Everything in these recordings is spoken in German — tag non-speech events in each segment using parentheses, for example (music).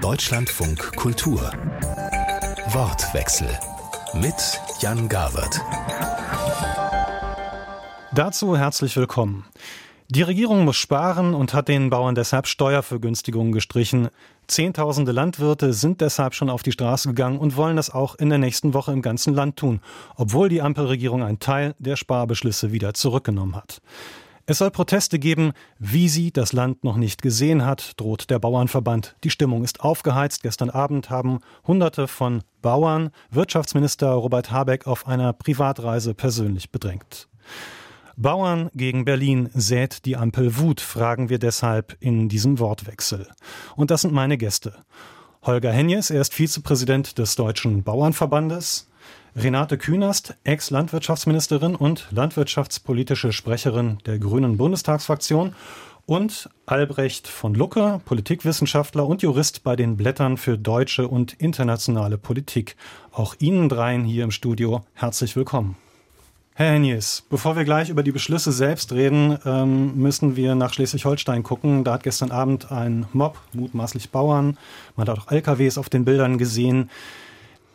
Deutschlandfunk Kultur Wortwechsel mit Jan Gawert. Dazu herzlich willkommen. Die Regierung muss sparen und hat den Bauern deshalb Steuervergünstigungen gestrichen. Zehntausende Landwirte sind deshalb schon auf die Straße gegangen und wollen das auch in der nächsten Woche im ganzen Land tun, obwohl die Ampelregierung einen Teil der Sparbeschlüsse wieder zurückgenommen hat. Es soll Proteste geben, wie sie das Land noch nicht gesehen hat, droht der Bauernverband. Die Stimmung ist aufgeheizt. Gestern Abend haben Hunderte von Bauern Wirtschaftsminister Robert Habeck auf einer Privatreise persönlich bedrängt. Bauern gegen Berlin sät die Ampel Wut, fragen wir deshalb in diesem Wortwechsel. Und das sind meine Gäste. Holger Henjes, er ist Vizepräsident des Deutschen Bauernverbandes. Renate Künast, Ex-Landwirtschaftsministerin und landwirtschaftspolitische Sprecherin der Grünen Bundestagsfraktion und Albrecht von Lucke, Politikwissenschaftler und Jurist bei den Blättern für deutsche und internationale Politik. Auch Ihnen dreien hier im Studio herzlich willkommen. Herr Hennies, bevor wir gleich über die Beschlüsse selbst reden, ähm, müssen wir nach Schleswig-Holstein gucken. Da hat gestern Abend ein Mob, mutmaßlich Bauern, man hat auch LKWs auf den Bildern gesehen,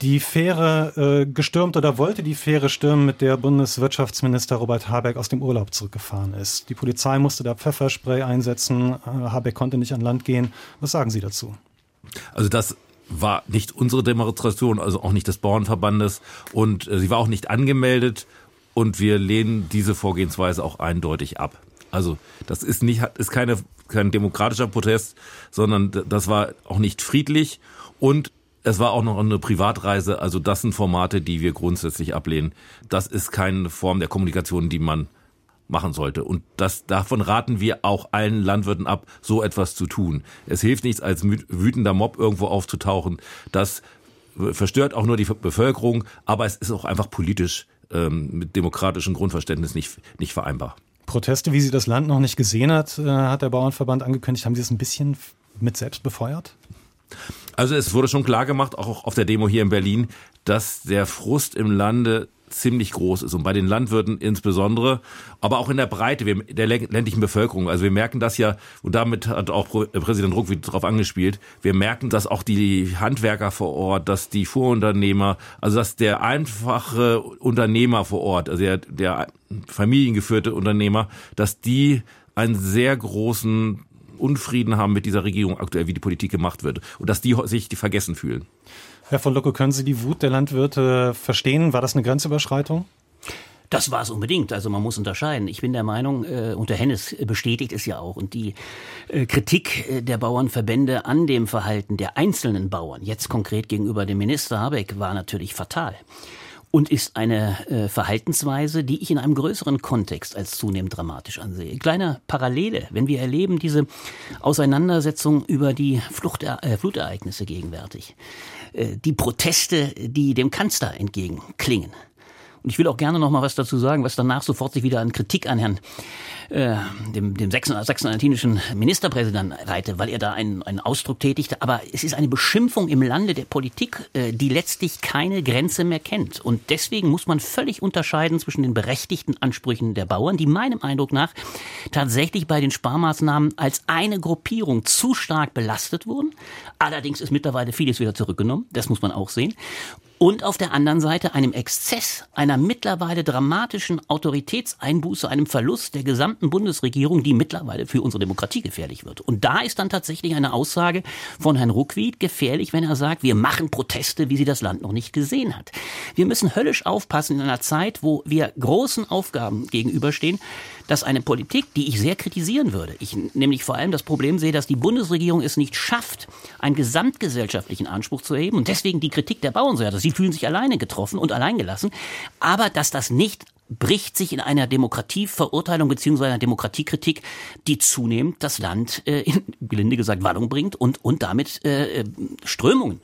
die Fähre äh, gestürmt oder wollte die Fähre stürmen, mit der Bundeswirtschaftsminister Robert Habeck aus dem Urlaub zurückgefahren ist. Die Polizei musste da Pfefferspray einsetzen. Äh, Habeck konnte nicht an Land gehen. Was sagen Sie dazu? Also das war nicht unsere Demonstration, also auch nicht des Bauernverbandes und äh, sie war auch nicht angemeldet und wir lehnen diese Vorgehensweise auch eindeutig ab. Also das ist nicht ist keine kein demokratischer Protest, sondern das war auch nicht friedlich und es war auch noch eine Privatreise, also das sind Formate, die wir grundsätzlich ablehnen. Das ist keine Form der Kommunikation, die man machen sollte. Und das, davon raten wir auch allen Landwirten ab, so etwas zu tun. Es hilft nichts, als wütender Mob irgendwo aufzutauchen. Das verstört auch nur die Bevölkerung, aber es ist auch einfach politisch ähm, mit demokratischem Grundverständnis nicht, nicht vereinbar. Proteste, wie sie das Land noch nicht gesehen hat, äh, hat der Bauernverband angekündigt. Haben Sie es ein bisschen mit selbst befeuert? Also es wurde schon klar gemacht, auch auf der Demo hier in Berlin, dass der Frust im Lande ziemlich groß ist und bei den Landwirten insbesondere, aber auch in der Breite der ländlichen Bevölkerung. Also wir merken das ja, und damit hat auch Präsident Ruck wieder darauf angespielt, wir merken, dass auch die Handwerker vor Ort, dass die Fuhrunternehmer, also dass der einfache Unternehmer vor Ort, also der, der familiengeführte Unternehmer, dass die einen sehr großen Unfrieden haben mit dieser Regierung aktuell, wie die Politik gemacht wird. Und dass die sich die vergessen fühlen. Herr von Lucke, können Sie die Wut der Landwirte verstehen? War das eine Grenzüberschreitung? Das war es unbedingt. Also man muss unterscheiden. Ich bin der Meinung, äh, und der Hennes bestätigt es ja auch, und die äh, Kritik äh, der Bauernverbände an dem Verhalten der einzelnen Bauern, jetzt konkret gegenüber dem Minister Habeck, war natürlich fatal und ist eine äh, Verhaltensweise, die ich in einem größeren Kontext als zunehmend dramatisch ansehe. Kleine Parallele, wenn wir erleben diese Auseinandersetzung über die Flucht, äh, Flutereignisse gegenwärtig, äh, die Proteste, die dem Kanzler entgegenklingen. Und ich will auch gerne noch mal was dazu sagen, was danach sofort sich wieder an Kritik an Herrn äh, dem, dem sachsen-anhaltinischen Ministerpräsidenten reite, weil er da einen, einen Ausdruck tätigte. Aber es ist eine Beschimpfung im Lande der Politik, äh, die letztlich keine Grenze mehr kennt. Und deswegen muss man völlig unterscheiden zwischen den berechtigten Ansprüchen der Bauern, die meinem Eindruck nach tatsächlich bei den Sparmaßnahmen als eine Gruppierung zu stark belastet wurden. Allerdings ist mittlerweile vieles wieder zurückgenommen. Das muss man auch sehen und auf der anderen Seite einem Exzess, einer mittlerweile dramatischen Autoritätseinbuße, einem Verlust der gesamten Bundesregierung, die mittlerweile für unsere Demokratie gefährlich wird. Und da ist dann tatsächlich eine Aussage von Herrn Ruckwied gefährlich, wenn er sagt, wir machen Proteste, wie sie das Land noch nicht gesehen hat. Wir müssen höllisch aufpassen in einer Zeit, wo wir großen Aufgaben gegenüberstehen, dass eine Politik, die ich sehr kritisieren würde, ich nämlich vor allem das Problem sehe, dass die Bundesregierung es nicht schafft, einen gesamtgesellschaftlichen Anspruch zu erheben und deswegen die Kritik der Bauern so. Sie fühlen sich alleine getroffen und alleingelassen, aber dass das nicht bricht sich in einer Demokratieverurteilung beziehungsweise einer Demokratiekritik, die zunehmend das Land äh, in gelinde gesagt Wallung bringt und, und damit äh, Strömungen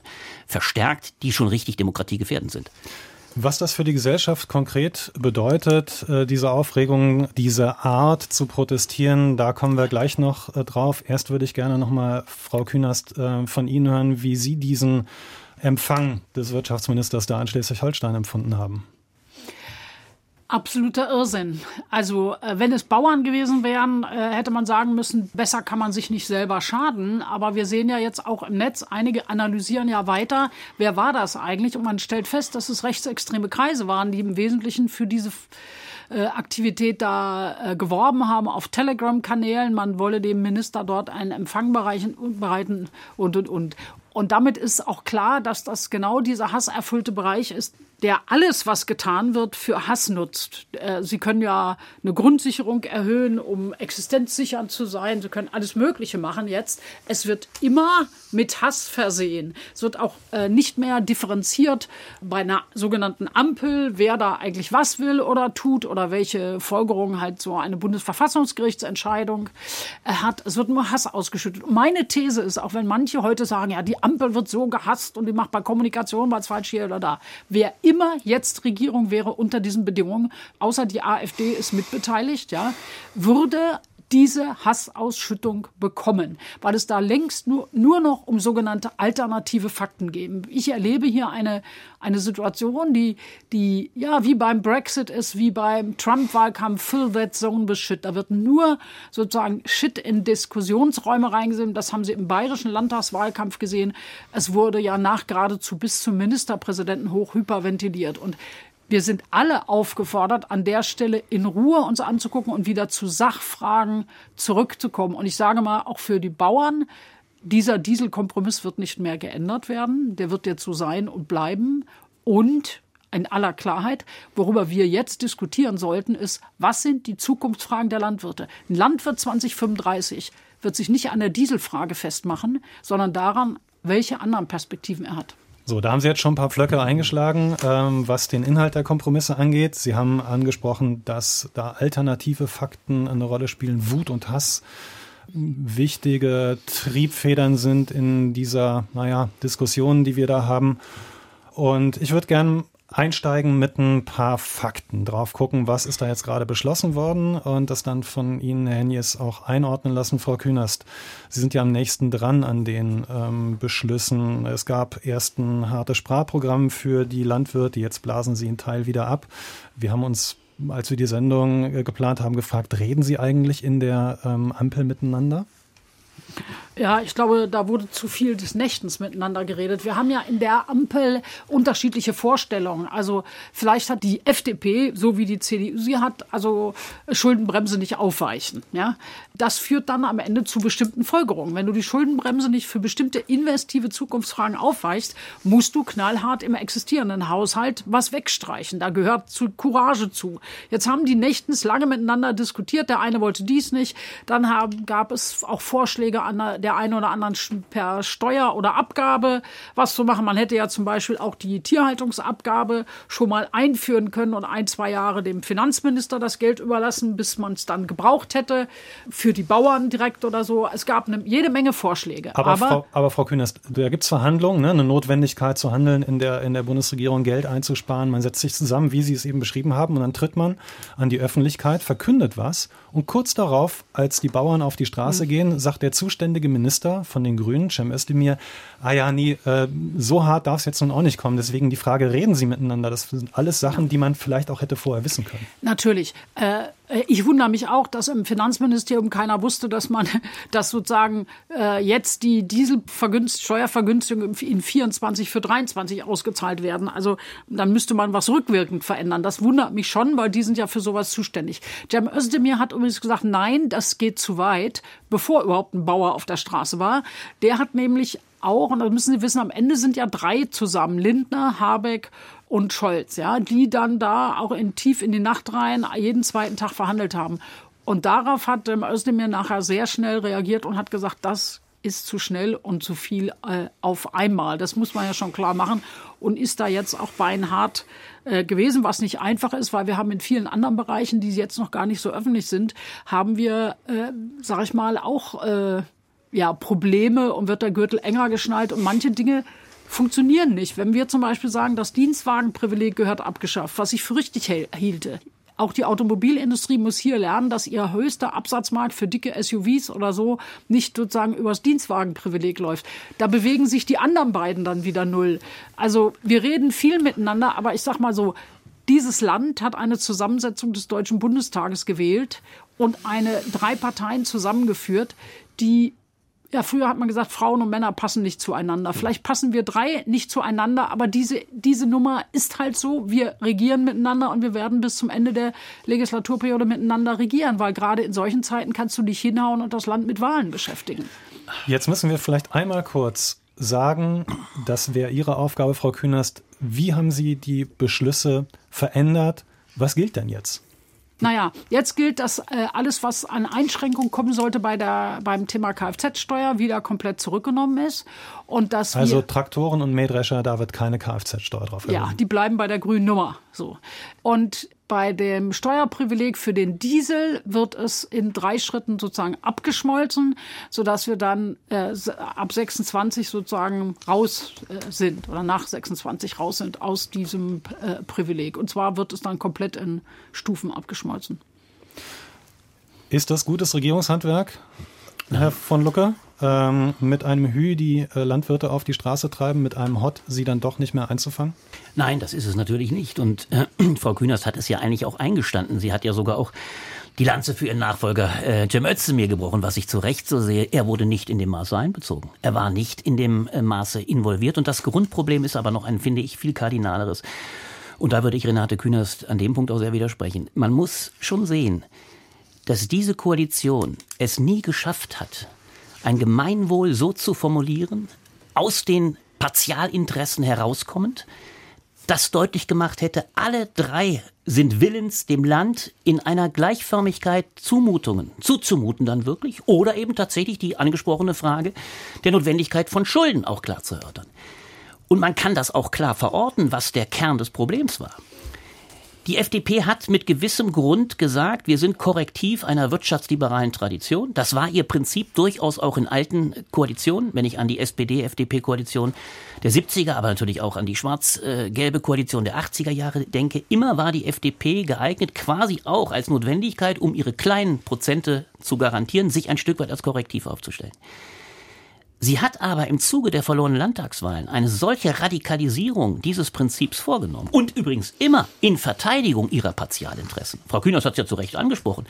verstärkt, die schon richtig demokratiegefährdend sind. Was das für die Gesellschaft konkret bedeutet, äh, diese Aufregung, diese Art zu protestieren, da kommen wir gleich noch äh, drauf. Erst würde ich gerne noch mal, Frau Künast, äh, von Ihnen hören, wie Sie diesen Empfang des Wirtschaftsministers da in Schleswig-Holstein empfunden haben. Absoluter Irrsinn. Also äh, wenn es Bauern gewesen wären, äh, hätte man sagen müssen, besser kann man sich nicht selber schaden. Aber wir sehen ja jetzt auch im Netz, einige analysieren ja weiter, wer war das eigentlich? Und man stellt fest, dass es rechtsextreme Kreise waren, die im Wesentlichen für diese äh, Aktivität da geworben haben auf Telegram-Kanälen. Man wolle dem Minister dort einen Empfang bereiten und, und, und. Und damit ist auch klar, dass das genau dieser hasserfüllte Bereich ist, der alles, was getan wird, für Hass nutzt. Äh, Sie können ja eine Grundsicherung erhöhen, um existenzsichernd zu sein. Sie können alles Mögliche machen jetzt. Es wird immer mit Hass versehen. Es wird auch äh, nicht mehr differenziert bei einer sogenannten Ampel, wer da eigentlich was will oder tut oder welche Folgerungen halt so eine Bundesverfassungsgerichtsentscheidung äh, hat. Es wird nur Hass ausgeschüttet. Meine These ist, auch wenn manche heute sagen, ja, die Ampel wird so gehasst und die macht bei Kommunikation was falsch hier oder da. Wer immer jetzt Regierung wäre unter diesen Bedingungen, außer die AfD ist mitbeteiligt, ja, würde diese Hassausschüttung bekommen, weil es da längst nur, nur noch um sogenannte alternative Fakten geht. Ich erlebe hier eine, eine Situation, die, die ja wie beim Brexit ist, wie beim Trump-Wahlkampf, fill that zone with shit. Da wird nur sozusagen Shit in Diskussionsräume reingesehen. Das haben Sie im bayerischen Landtagswahlkampf gesehen. Es wurde ja nach geradezu bis zum Ministerpräsidenten hoch hyperventiliert. Und wir sind alle aufgefordert, an der Stelle in Ruhe uns anzugucken und wieder zu Sachfragen zurückzukommen. Und ich sage mal, auch für die Bauern, dieser Dieselkompromiss wird nicht mehr geändert werden. Der wird jetzt so sein und bleiben. Und in aller Klarheit, worüber wir jetzt diskutieren sollten, ist, was sind die Zukunftsfragen der Landwirte? Ein Landwirt 2035 wird sich nicht an der Dieselfrage festmachen, sondern daran, welche anderen Perspektiven er hat. So, da haben Sie jetzt schon ein paar Pflöcke eingeschlagen, ähm, was den Inhalt der Kompromisse angeht. Sie haben angesprochen, dass da alternative Fakten eine Rolle spielen, Wut und Hass wichtige Triebfedern sind in dieser, naja, Diskussion, die wir da haben. Und ich würde gerne einsteigen mit ein paar Fakten, drauf gucken, was ist da jetzt gerade beschlossen worden und das dann von Ihnen, Herr Henjes, auch einordnen lassen, Frau Künast. Sie sind ja am nächsten dran an den ähm, Beschlüssen. Es gab erst ein hartes Sprachprogramm für die Landwirte, jetzt blasen Sie einen Teil wieder ab. Wir haben uns als wir die Sendung äh, geplant haben, gefragt, reden Sie eigentlich in der ähm, Ampel miteinander? Ja, ich glaube, da wurde zu viel des Nächtens miteinander geredet. Wir haben ja in der Ampel unterschiedliche Vorstellungen. Also vielleicht hat die FDP, so wie die CDU sie hat, also Schuldenbremse nicht aufweichen. Ja, das führt dann am Ende zu bestimmten Folgerungen. Wenn du die Schuldenbremse nicht für bestimmte investive Zukunftsfragen aufweichst, musst du knallhart im existierenden Haushalt was wegstreichen. Da gehört zu Courage zu. Jetzt haben die Nächtens lange miteinander diskutiert. Der eine wollte dies nicht. Dann haben, gab es auch Vorschläge an der der einen oder anderen per Steuer oder Abgabe was zu machen. Man hätte ja zum Beispiel auch die Tierhaltungsabgabe schon mal einführen können und ein, zwei Jahre dem Finanzminister das Geld überlassen, bis man es dann gebraucht hätte, für die Bauern direkt oder so. Es gab eine, jede Menge Vorschläge. Aber, aber, Frau, aber Frau Künast, da gibt es Verhandlungen, ne? eine Notwendigkeit zu handeln, in der, in der Bundesregierung Geld einzusparen. Man setzt sich zusammen, wie Sie es eben beschrieben haben, und dann tritt man an die Öffentlichkeit, verkündet was und kurz darauf, als die Bauern auf die Straße mhm. gehen, sagt der zuständige Minister, Minister von den Grünen, Cem Özdemir, ah ja, nee, äh, so hart darf es jetzt nun auch nicht kommen. Deswegen die Frage, reden Sie miteinander? Das sind alles Sachen, die man vielleicht auch hätte vorher wissen können. Natürlich. Äh, ich wundere mich auch, dass im Finanzministerium keiner wusste, dass man, (laughs) dass sozusagen äh, jetzt die Dieselsteuervergünstigungen in 24 für 23 ausgezahlt werden. Also dann müsste man was rückwirkend verändern. Das wundert mich schon, weil die sind ja für sowas zuständig. Cem Özdemir hat übrigens gesagt, nein, das geht zu weit, bevor überhaupt ein Bauer auf der Straße war. Der hat nämlich auch, und das müssen Sie wissen, am Ende sind ja drei zusammen, Lindner, Habeck und Scholz, ja, die dann da auch in tief in die Nacht rein jeden zweiten Tag verhandelt haben. Und darauf hat ähm, Özdemir nachher sehr schnell reagiert und hat gesagt, das ist zu schnell und zu viel äh, auf einmal. Das muss man ja schon klar machen und ist da jetzt auch beinhart äh, gewesen, was nicht einfach ist, weil wir haben in vielen anderen Bereichen, die jetzt noch gar nicht so öffentlich sind, haben wir, äh, sag ich mal, auch äh, ja Probleme und wird der Gürtel enger geschnallt und manche Dinge funktionieren nicht. Wenn wir zum Beispiel sagen, das Dienstwagenprivileg gehört abgeschafft, was ich für richtig hielte. Auch die Automobilindustrie muss hier lernen, dass ihr höchster Absatzmarkt für dicke SUVs oder so nicht sozusagen übers Dienstwagenprivileg läuft. Da bewegen sich die anderen beiden dann wieder null. Also wir reden viel miteinander, aber ich sag mal so, Dieses Land hat eine Zusammensetzung des Deutschen Bundestages gewählt und eine drei Parteien zusammengeführt, die ja, früher hat man gesagt, Frauen und Männer passen nicht zueinander. Vielleicht passen wir drei nicht zueinander, aber diese, diese Nummer ist halt so. Wir regieren miteinander und wir werden bis zum Ende der Legislaturperiode miteinander regieren, weil gerade in solchen Zeiten kannst du dich hinhauen und das Land mit Wahlen beschäftigen. Jetzt müssen wir vielleicht einmal kurz sagen, das wäre Ihre Aufgabe, Frau Künast. Wie haben Sie die Beschlüsse verändert? Was gilt denn jetzt? Naja, jetzt gilt, dass äh, alles, was an Einschränkungen kommen sollte bei der, beim Thema Kfz-Steuer, wieder komplett zurückgenommen ist. Und dass also wir, Traktoren und Mähdrescher, da wird keine Kfz-Steuer drauf erhoben. Ja, die bleiben bei der grünen Nummer. So. Und bei dem Steuerprivileg für den Diesel wird es in drei Schritten sozusagen abgeschmolzen, sodass wir dann äh, ab 26 sozusagen raus äh, sind oder nach 26 raus sind aus diesem äh, Privileg. Und zwar wird es dann komplett in Stufen abgeschmolzen. Ist das gutes Regierungshandwerk, Herr von Lucke? Ähm, mit einem Hü die äh, Landwirte auf die Straße treiben, mit einem Hot sie dann doch nicht mehr einzufangen? Nein, das ist es natürlich nicht. Und äh, (clears throat) Frau Künast hat es ja eigentlich auch eingestanden. Sie hat ja sogar auch die Lanze für ihren Nachfolger äh, Cem Özdemir gebrochen, was ich zu Recht so sehe. Er wurde nicht in dem Maße einbezogen. Er war nicht in dem äh, Maße involviert. Und das Grundproblem ist aber noch ein, finde ich, viel kardinaleres. Und da würde ich Renate Künast an dem Punkt auch sehr widersprechen. Man muss schon sehen, dass diese Koalition es nie geschafft hat, ein Gemeinwohl so zu formulieren, aus den Partialinteressen herauskommend, das deutlich gemacht hätte, alle drei sind willens, dem Land in einer Gleichförmigkeit Zumutungen zuzumuten dann wirklich oder eben tatsächlich die angesprochene Frage der Notwendigkeit von Schulden auch klar zu erörtern. Und man kann das auch klar verorten, was der Kern des Problems war. Die FDP hat mit gewissem Grund gesagt, wir sind korrektiv einer wirtschaftsliberalen Tradition. Das war ihr Prinzip durchaus auch in alten Koalitionen, wenn ich an die SPD-FDP-Koalition der 70er, aber natürlich auch an die schwarz-gelbe Koalition der 80er Jahre denke. Immer war die FDP geeignet, quasi auch als Notwendigkeit, um ihre kleinen Prozente zu garantieren, sich ein Stück weit als Korrektiv aufzustellen. Sie hat aber im Zuge der verlorenen Landtagswahlen eine solche Radikalisierung dieses Prinzips vorgenommen. Und übrigens immer in Verteidigung ihrer Partialinteressen. Frau Kühners hat es ja zu Recht angesprochen,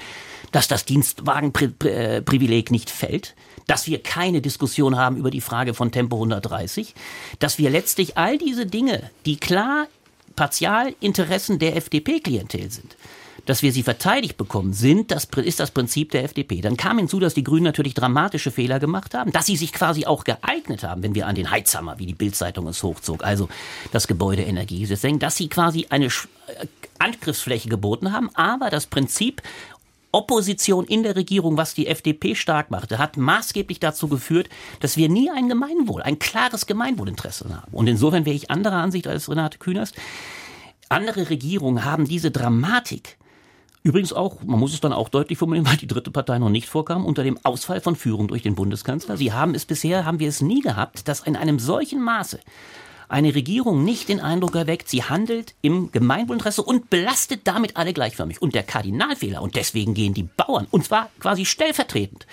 dass das Dienstwagenprivileg nicht fällt, dass wir keine Diskussion haben über die Frage von Tempo 130, dass wir letztlich all diese Dinge, die klar Partialinteressen der FDP-Klientel sind, dass wir sie verteidigt bekommen, sind, das ist das Prinzip der FDP. Dann kam hinzu, dass die Grünen natürlich dramatische Fehler gemacht haben, dass sie sich quasi auch geeignet haben, wenn wir an den Heizhammer, wie die Bildzeitung es hochzog, also das Gebäudeenergiegesetz denken, dass sie quasi eine äh, Angriffsfläche geboten haben, aber das Prinzip Opposition in der Regierung, was die FDP stark machte, hat maßgeblich dazu geführt, dass wir nie ein Gemeinwohl, ein klares Gemeinwohlinteresse haben. Und insofern wäre ich anderer Ansicht als Renate Künast. Andere Regierungen haben diese Dramatik Übrigens auch, man muss es dann auch deutlich formulieren, (laughs) weil die dritte Partei noch nicht vorkam, unter dem Ausfall von Führung durch den Bundeskanzler. Sie haben es bisher, haben wir es nie gehabt, dass in einem solchen Maße eine Regierung nicht den Eindruck erweckt, sie handelt im Gemeinwohlinteresse und belastet damit alle gleichförmig. Und der Kardinalfehler, und deswegen gehen die Bauern, und zwar quasi stellvertretend,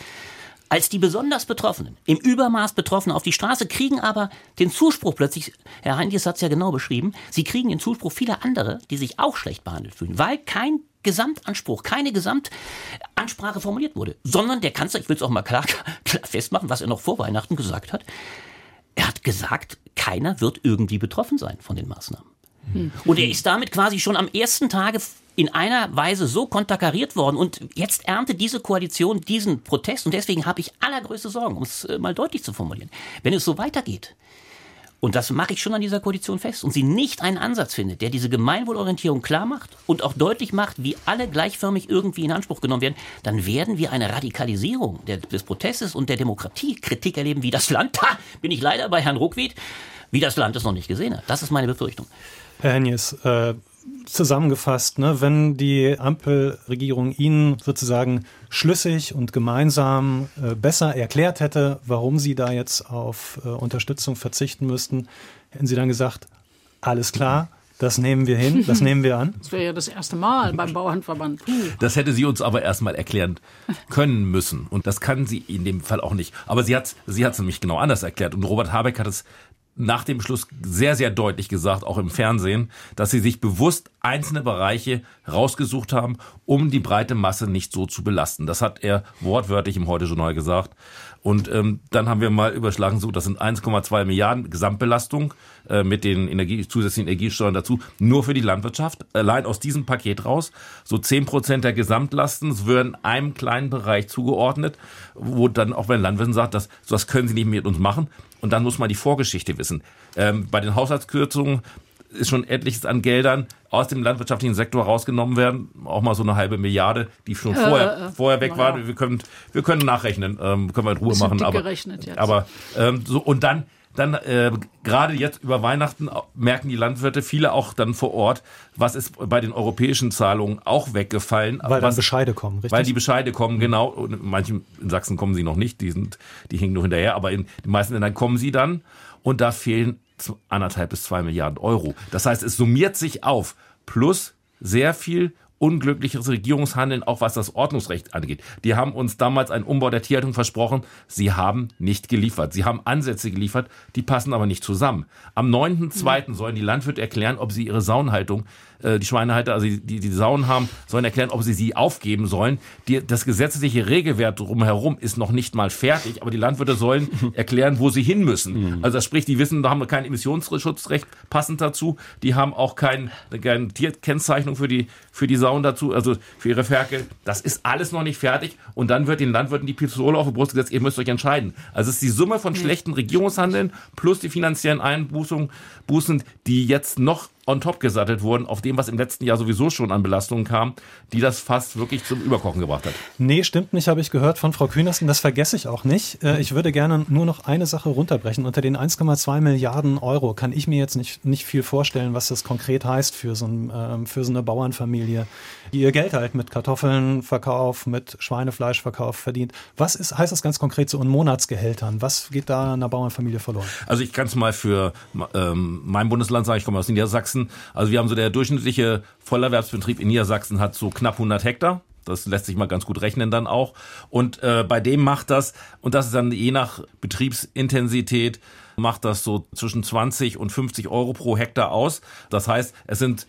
als die besonders Betroffenen, im Übermaß Betroffenen auf die Straße, kriegen aber den Zuspruch plötzlich, Herr Heinrichs hat es ja genau beschrieben, sie kriegen den Zuspruch vieler andere, die sich auch schlecht behandelt fühlen, weil kein Gesamtanspruch, keine Gesamtansprache formuliert wurde, sondern der Kanzler, ich will es auch mal klar, (laughs) klar festmachen, was er noch vor Weihnachten gesagt hat, er hat gesagt, keiner wird irgendwie betroffen sein von den Maßnahmen. Hm. Und er ist damit quasi schon am ersten Tage in einer Weise so konterkariert worden und jetzt erntet diese Koalition diesen Protest und deswegen habe ich allergrößte Sorgen, um es äh, mal deutlich zu formulieren. Wenn es so weitergeht, und das mache ich schon an dieser Koalition fest. Und sie nicht einen Ansatz findet, der diese Gemeinwohlorientierung klar macht und auch deutlich macht, wie alle gleichförmig irgendwie in Anspruch genommen werden, dann werden wir eine Radikalisierung des Protestes und der Demokratiekritik erleben, wie das Land, (laughs) da bin ich leider bei Herrn Ruckwied, wie das Land es noch nicht gesehen hat. Das ist meine Befürchtung. Herr Hennies, äh, zusammengefasst, ne, wenn die Ampelregierung Ihnen sozusagen schlüssig und gemeinsam äh, besser erklärt hätte, warum Sie da jetzt auf äh, Unterstützung verzichten müssten, hätten Sie dann gesagt, alles klar, das nehmen wir hin, das nehmen wir an. (laughs) Das wäre ja das erste Mal beim Bauernverband. Puh. Das hätte sie uns aber erstmal erklären können müssen. Und das kann sie in dem Fall auch nicht. Aber sie hat sie hat es nämlich genau anders erklärt. Und Robert Habeck hat es nach dem Schluss sehr, sehr deutlich gesagt, auch im Fernsehen, dass sie sich bewusst einzelne Bereiche rausgesucht haben, um die breite Masse nicht so zu belasten. Das hat er wortwörtlich im Heute-Journal gesagt. Und ähm, dann haben wir mal überschlagen, so das sind 1,2 Milliarden Gesamtbelastung äh, mit den Energie, zusätzlichen Energiesteuern dazu, nur für die Landwirtschaft. Allein aus diesem Paket raus, so 10 Prozent der Gesamtlasten würden einem kleinen Bereich zugeordnet, wo dann auch den Landwirten sagt, das, das können sie nicht mit uns machen. Und dann muss man die Vorgeschichte wissen. Ähm, bei den Haushaltskürzungen ist schon etliches an Geldern aus dem landwirtschaftlichen Sektor rausgenommen werden. Auch mal so eine halbe Milliarde, die schon äh, vorher, äh, vorher weg waren. Ja. Wir können, wir können nachrechnen, ähm, können wir in Ruhe machen. Aber, jetzt. aber ähm, so, und dann dann äh, gerade jetzt über Weihnachten merken die Landwirte, viele auch dann vor Ort, was ist bei den europäischen Zahlungen auch weggefallen. Weil was, dann Bescheide kommen, richtig? Weil die Bescheide kommen, genau. Und in manchen, in Sachsen kommen sie noch nicht, die sind, die hängen noch hinterher, aber in den meisten Ländern kommen sie dann und da fehlen anderthalb bis zwei Milliarden Euro. Das heißt, es summiert sich auf plus sehr viel unglückliches Regierungshandeln, auch was das Ordnungsrecht angeht. Die haben uns damals einen Umbau der Tierhaltung versprochen. Sie haben nicht geliefert. Sie haben Ansätze geliefert, die passen aber nicht zusammen. Am 9.2. sollen die Landwirte erklären, ob sie ihre Saunhaltung äh, die Schweinehalter, also die, die, die Saunen haben, sollen erklären, ob sie sie aufgeben sollen. Die, das gesetzliche Regelwert drumherum ist noch nicht mal fertig, aber die Landwirte sollen (laughs) erklären, wo sie hin müssen. Mhm. Also das spricht, die wissen, da haben wir kein Emissionsschutzrecht passend dazu. Die haben auch kein, keine Tierkennzeichnung für die, für die Sauen dazu, also für ihre Ferkel. Das ist alles noch nicht fertig und dann wird den Landwirten die Pistole auf die Brust gesetzt, ihr müsst euch entscheiden. Also es ist die Summe von schlechten Regierungshandeln plus die finanziellen Einbußungen, Bußen, die jetzt noch on top gesattelt wurden auf dem, was im letzten Jahr sowieso schon an Belastungen kam, die das fast wirklich zum Überkochen gebracht hat. Nee, stimmt nicht, habe ich gehört von Frau Kühnersen. Das vergesse ich auch nicht. Äh, ich würde gerne nur noch eine Sache runterbrechen. Unter den 1,2 Milliarden Euro kann ich mir jetzt nicht, nicht viel vorstellen, was das konkret heißt für so, ein, ähm, für so eine Bauernfamilie, die ihr Geld halt mit Kartoffelnverkauf, mit Schweinefleischverkauf verdient. Was ist, heißt das ganz konkret so in Monatsgehältern? Was geht da einer Bauernfamilie verloren? Also ich kann es mal für ähm, mein Bundesland sagen, ich komme aus Niedersachsen. Niedersachsen. Also wir haben so der durchschnittliche Vollerwerbsbetrieb in Niedersachsen hat so knapp 100 Hektar. Das lässt sich mal ganz gut rechnen dann auch. Und äh, bei dem macht das, und das ist dann je nach Betriebsintensität, macht das so zwischen 20 und 50 Euro pro Hektar aus. Das heißt, es sind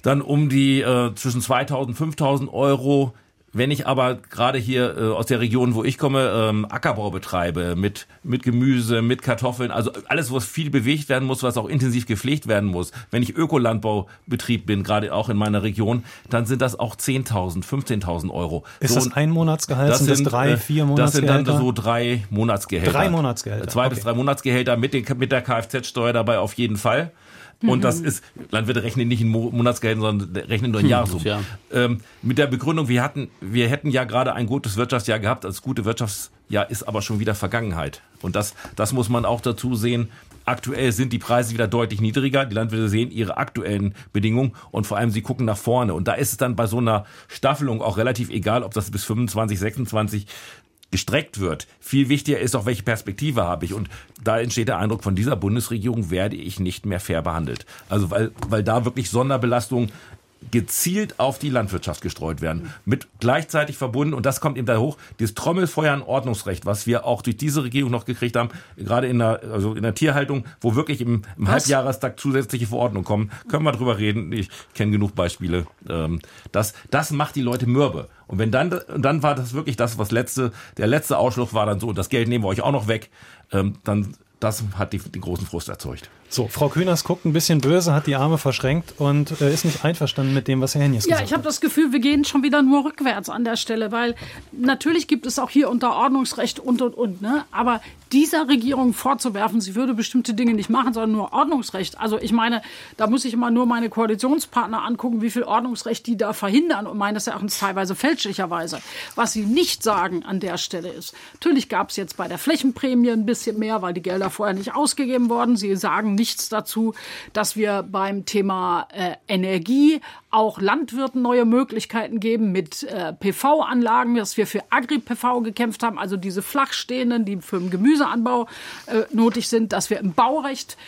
dann um die äh, zwischen 2000 5000 Euro wenn ich aber gerade hier äh, aus der Region, wo ich komme, ähm, Ackerbau betreibe, mit, mit Gemüse, mit Kartoffeln, also alles, was viel bewegt werden muss, was auch intensiv gepflegt werden muss. Wenn ich Ökolandbaubetrieb bin, gerade auch in meiner Region, dann sind das auch 10.000, 15.000 Euro. Ist so, das ein Monatsgehalt? Das sind, das drei, äh, vier Monatsgehälter? Das sind dann so drei Monatsgehälter. Drei Monatsgehälter. Zwei okay. bis drei Monatsgehälter mit, den, mit der Kfz-Steuer dabei auf jeden Fall. Und das mhm. ist, Landwirte rechnen nicht in Monatsgehältern, sondern rechnen nur in hm, Jahressummen. Ja. Ähm, mit der Begründung, wir hatten, wir hätten ja gerade ein gutes Wirtschaftsjahr gehabt. Das gute Wirtschaftsjahr ist aber schon wieder Vergangenheit. Und das, das muss man auch dazu sehen. Aktuell sind die Preise wieder deutlich niedriger. Die Landwirte sehen ihre aktuellen Bedingungen und vor allem sie gucken nach vorne. Und da ist es dann bei so einer Staffelung auch relativ egal, ob das bis 25, 26 gestreckt wird. Viel wichtiger ist auch, welche Perspektive habe ich. Und da entsteht der Eindruck, von dieser Bundesregierung werde ich nicht mehr fair behandelt. Also weil, weil da wirklich Sonderbelastungen gezielt auf die Landwirtschaft gestreut werden. Mit gleichzeitig verbunden, und das kommt eben da hoch, dieses Trommelfeuer an Ordnungsrecht, was wir auch durch diese Regierung noch gekriegt haben, gerade in der, also in der Tierhaltung, wo wirklich im, im Halbjahrestag zusätzliche Verordnungen kommen, können wir drüber reden. Ich kenne genug Beispiele. Ähm, das, das macht die Leute mürbe. Und wenn dann, dann war das wirklich das, was letzte, der letzte Ausschluss war dann so, das Geld nehmen wir euch auch noch weg, ähm, dann das hat die, den großen Frust erzeugt. So, Frau Kühners guckt ein bisschen böse, hat die Arme verschränkt und äh, ist nicht einverstanden mit dem, was Herr Hennies ja, gesagt hat. Ja, ich habe das Gefühl, wir gehen schon wieder nur rückwärts an der Stelle, weil natürlich gibt es auch hier Unterordnungsrecht und und und. Ne? Aber dieser Regierung vorzuwerfen, sie würde bestimmte Dinge nicht machen, sondern nur Ordnungsrecht. Also ich meine, da muss ich immer nur meine Koalitionspartner angucken, wie viel Ordnungsrecht die da verhindern und meines Erachtens teilweise fälschlicherweise. Was sie nicht sagen an der Stelle ist, natürlich gab es jetzt bei der Flächenprämie ein bisschen mehr, weil die Gelder vorher nicht ausgegeben worden. Sie sagen nichts dazu, dass wir beim Thema äh, Energie auch Landwirten neue Möglichkeiten geben mit äh, PV-Anlagen, dass wir für Agri-PV gekämpft haben, also diese flachstehenden, die für den Gemüseanbau äh, notig sind, dass wir im Baurecht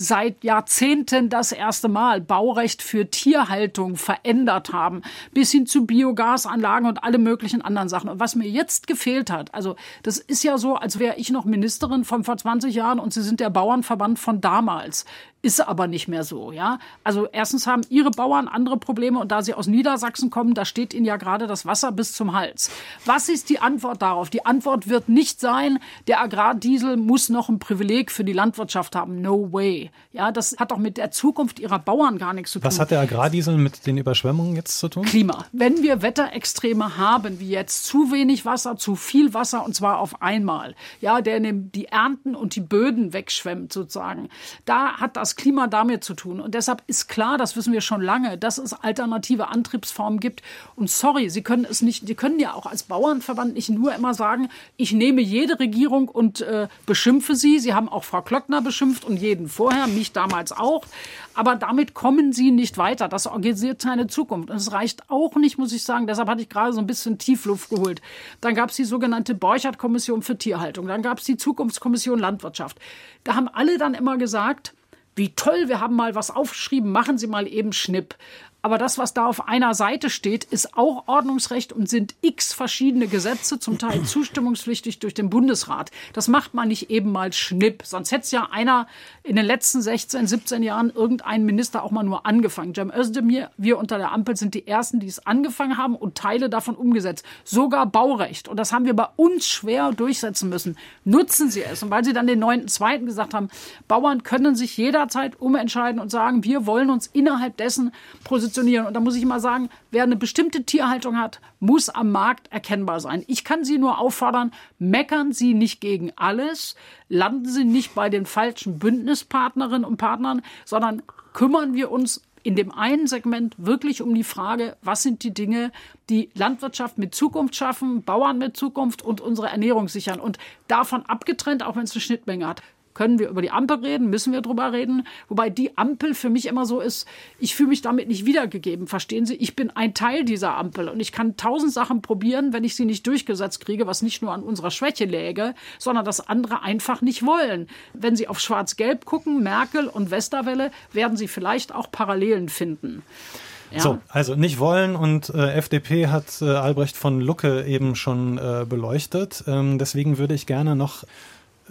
seit Jahrzehnten das erste Mal Baurecht für Tierhaltung verändert haben, bis hin zu Biogasanlagen und alle möglichen anderen Sachen. Und was mir jetzt gefehlt hat, also das ist ja so, als wäre ich noch Ministerin von vor 20 Jahren und Sie sind der Bauernverband von damals. Ist aber nicht mehr so, ja. Also erstens haben ihre Bauern andere Probleme und da sie aus Niedersachsen kommen, da steht ihnen ja gerade das Wasser bis zum Hals. Was ist die Antwort darauf? Die Antwort wird nicht sein, der Agrardiesel muss noch ein Privileg für die Landwirtschaft haben. No way. Ja, das hat doch mit der Zukunft ihrer Bauern gar nichts zu tun. Was hat der Agrardiesel mit den Überschwemmungen jetzt zu tun? Klima. Wenn wir Wetterextreme haben, wie jetzt zu wenig Wasser, zu viel Wasser und zwar auf einmal, ja, der die Ernten und die Böden wegschwemmt sozusagen, da hat das das Klima damit zu tun. Und deshalb ist klar, das wissen wir schon lange, dass es alternative Antriebsformen gibt. Und sorry, Sie können es nicht, Sie können ja auch als Bauernverband nicht nur immer sagen, ich nehme jede Regierung und äh, beschimpfe sie. Sie haben auch Frau Klöckner beschimpft und jeden vorher, mich damals auch. Aber damit kommen Sie nicht weiter. Das organisiert keine Zukunft. Und es reicht auch nicht, muss ich sagen. Deshalb hatte ich gerade so ein bisschen Tiefluft geholt. Dann gab es die sogenannte Borchert-Kommission für Tierhaltung. Dann gab es die Zukunftskommission Landwirtschaft. Da haben alle dann immer gesagt, wie toll, wir haben mal was aufgeschrieben, machen Sie mal eben Schnipp. Aber das, was da auf einer Seite steht, ist auch Ordnungsrecht und sind x verschiedene Gesetze, zum Teil (clears throat) zustimmungspflichtig durch den Bundesrat. Das macht man nicht eben mal schnipp. Sonst hätte es ja einer in den letzten 16, 17 Jahren irgendein Minister auch mal nur angefangen. Cem Özdemir, wir unter der Ampel sind die Ersten, die es angefangen haben und Teile davon umgesetzt. Sogar Baurecht. Und das haben wir bei uns schwer durchsetzen müssen. Nutzen Sie es. Und weil Sie dann den 9.2. gesagt haben, Bauern können sich jederzeit umentscheiden und sagen, wir wollen uns innerhalb dessen positionieren positionieren. Und da muss ich mal sagen, wer eine bestimmte Tierhaltung hat, muss am Markt erkennbar sein. Ich kann Sie nur auffordern, meckern Sie nicht gegen alles, landen Sie nicht bei den falschen Bündnispartnerinnen und Partnern, sondern kümmern wir uns in dem einen Segment wirklich um die Frage, was sind die Dinge, die Landwirtschaft mit Zukunft schaffen, Bauern mit Zukunft und unsere Ernährung sichern. Und davon abgetrennt, auch wenn es eine Schnittmenge hat, können wir über die Ampel reden? Müssen wir drüber reden? Wobei die Ampel für mich immer so ist, ich fühle mich damit nicht wiedergegeben. Verstehen Sie? Ich bin ein Teil dieser Ampel und ich kann tausend Sachen probieren, wenn ich sie nicht durchgesetzt kriege, was nicht nur an unserer Schwäche läge, sondern dass andere einfach nicht wollen. Wenn Sie auf Schwarz-Gelb gucken, Merkel und Westerwelle, werden Sie vielleicht auch Parallelen finden. Ja. So, also nicht wollen und äh, FDP hat äh, Albrecht von Lucke eben schon äh, beleuchtet. Ähm, deswegen würde ich gerne noch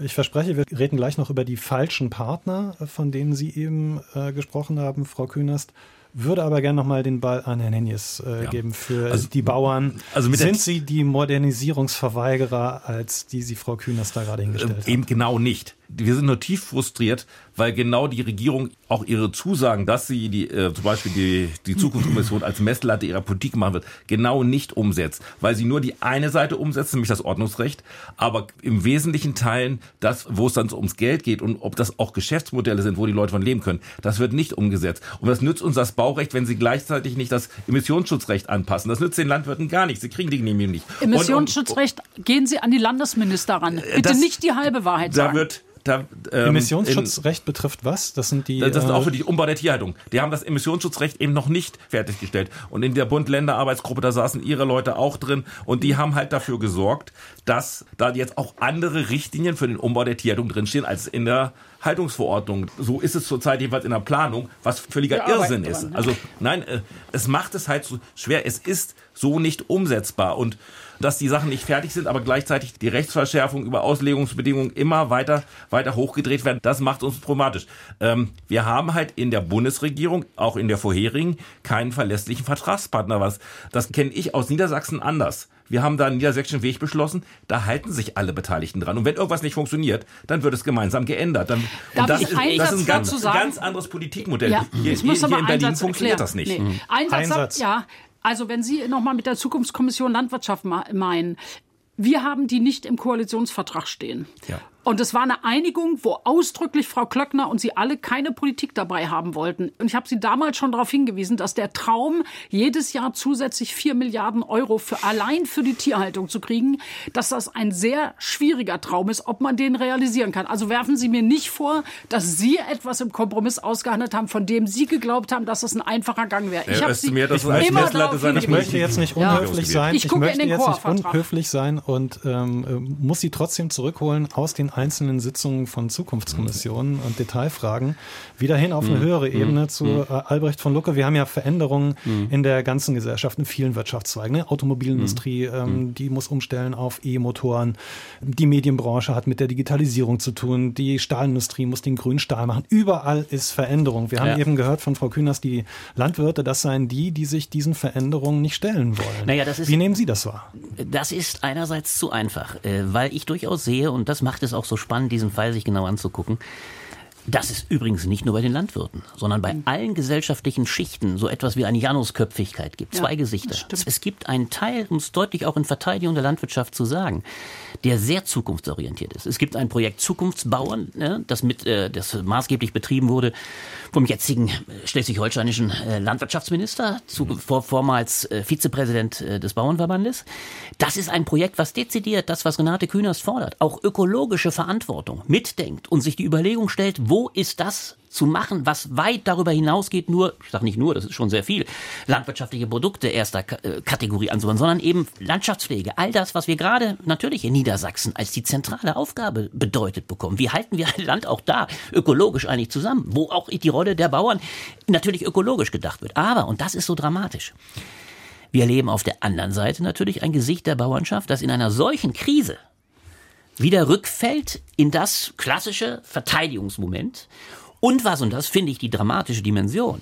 ich verspreche, wir reden gleich noch über die falschen Partner, von denen Sie eben äh, gesprochen haben, Frau Künast. Würde aber gerne nochmal den Ball an Herrn Hennies äh, ja. geben für also, die Bauern. Also Sind Sie die Modernisierungsverweigerer, als die Sie Frau Kühners da gerade hingestellt äh, hat? Eben genau nicht. Wir sind nur tief frustriert, weil genau die Regierung auch ihre Zusagen, dass sie die, äh, zum Beispiel die, die Zukunftskommission als Messlatte ihrer Politik machen wird, genau nicht umsetzt, weil sie nur die eine Seite umsetzt, nämlich das Ordnungsrecht, aber im wesentlichen Teilen das, wo es dann so ums Geld geht und ob das auch Geschäftsmodelle sind, wo die Leute von leben können, das wird nicht umgesetzt. Und was nützt uns das Baurecht, wenn sie gleichzeitig nicht das Emissionsschutzrecht anpassen? Das nützt den Landwirten gar nichts. Sie kriegen die Genehmigung nicht. Emissionsschutzrecht, und, und, gehen Sie an die Landesminister ran. Bitte das, nicht die halbe Wahrheit sagen. Da wird da, ähm, Emissionsschutzrecht in, betrifft was? Das sind die. Das ist auch äh, für die Umbau der Tierhaltung. Die haben das Emissionsschutzrecht eben noch nicht fertiggestellt. Und in der Bund-Länder-Arbeitsgruppe, da saßen ihre Leute auch drin und die haben halt dafür gesorgt, dass da jetzt auch andere Richtlinien für den Umbau der Tierhaltung drinstehen als in der Haltungsverordnung. So ist es zurzeit jedenfalls in der Planung, was völliger Irrsinn ist. Also nein, äh, es macht es halt so schwer. Es ist so nicht umsetzbar und dass die Sachen nicht fertig sind, aber gleichzeitig die Rechtsverschärfung über Auslegungsbedingungen immer weiter, weiter hochgedreht werden. Das macht uns problematisch. Ähm, wir haben halt in der Bundesregierung, auch in der vorherigen, keinen verlässlichen Vertragspartner. Was, das kenne ich aus Niedersachsen anders. Wir haben da einen niedersächsischen Weg beschlossen, da halten sich alle Beteiligten dran. Und wenn irgendwas nicht funktioniert, dann wird es gemeinsam geändert. Dann, und das, ist, das ist ein ganz, ganz anderes Politikmodell. Ja, hier, hier, hier in Berlin funktioniert das nicht. Nee. Mhm. Ein Satz, Satz. ja. Also wenn Sie nochmal mit der Zukunftskommission Landwirtschaft meinen, wir haben die nicht im Koalitionsvertrag stehen. Ja. Und es war eine Einigung, wo ausdrücklich Frau Klöckner und sie alle keine Politik dabei haben wollten. Und ich habe sie damals schon darauf hingewiesen, dass der Traum, jedes Jahr zusätzlich vier Milliarden Euro für allein für die Tierhaltung zu kriegen, dass das ein sehr schwieriger Traum ist, ob man den realisieren kann. Also werfen Sie mir nicht vor, dass Sie etwas im Kompromiss ausgehandelt haben, von dem Sie geglaubt haben, dass es ein einfacher Gang wäre. Ich habe Sie mir das immer darauf Ich möchte jetzt nicht unhöflich ja. sein. Ich, ich möchte jetzt nicht unhöflich sein und ähm, muss Sie trotzdem zurückholen aus den einzelnen Sitzungen von Zukunftskommissionen und Detailfragen wieder hin auf eine mhm. höhere mhm. Ebene zu mhm. äh, Albrecht von Lucke. Wir haben ja Veränderungen in der ganzen Gesellschaft, in vielen Wirtschaftszweigen. Ne? Automobilindustrie, ähm, die muss umstellen auf E-Motoren. Die Medienbranche hat mit der Digitalisierung zu tun. Die Stahlindustrie muss den grünen Stahl machen. Überall ist Veränderung. Wir haben ja. eben gehört von Frau Kühners, die Landwirte, das seien die, die sich diesen Veränderungen nicht stellen wollen. Naja, das ist, Wie nehmen Sie das wahr? Das ist einerseits zu einfach, äh, weil ich durchaus sehe, und das macht es auch so spannend, diesen Fall sich genau anzugucken, das ist übrigens nicht nur bei den Landwirten, sondern bei mhm. allen gesellschaftlichen Schichten so etwas wie eine Janusköpfigkeit gibt. Zwei ja, Gesichter. Es gibt einen Teil, um es deutlich auch in Verteidigung der Landwirtschaft zu sagen, der sehr zukunftsorientiert ist. Es gibt ein Projekt Zukunftsbauern, ne, das mit, äh, das maßgeblich betrieben wurde vom jetzigen äh, schleswig-holsteinischen äh, Landwirtschaftsminister, zu, mhm. vor, vormals Vizepräsident des Bauernverbandes. Das ist ein Projekt, was dezidiert das, was Renate Künast fordert, auch ökologische Verantwortung mitdenkt und sich die Überlegung stellt, wo ist das zu machen, was weit darüber hinausgeht, nur, ich sage nicht nur, das ist schon sehr viel, landwirtschaftliche Produkte erster äh, Kategorie anzubauen, sondern eben Landschaftspflege, all das, was wir gerade natürlich in Niedersachsen als die zentrale Aufgabe bedeutet bekommen. Wie halten wir ein Land auch da ökologisch eigentlich zusammen, wo auch die Rolle der Bauern natürlich ökologisch gedacht wird. Aber, und das ist so dramatisch, wir erleben auf der anderen Seite natürlich ein Gesicht der Bauernschaft, das in einer solchen Krise wieder rückfällt in das klassische Verteidigungsmoment und was, und das finde ich die dramatische Dimension,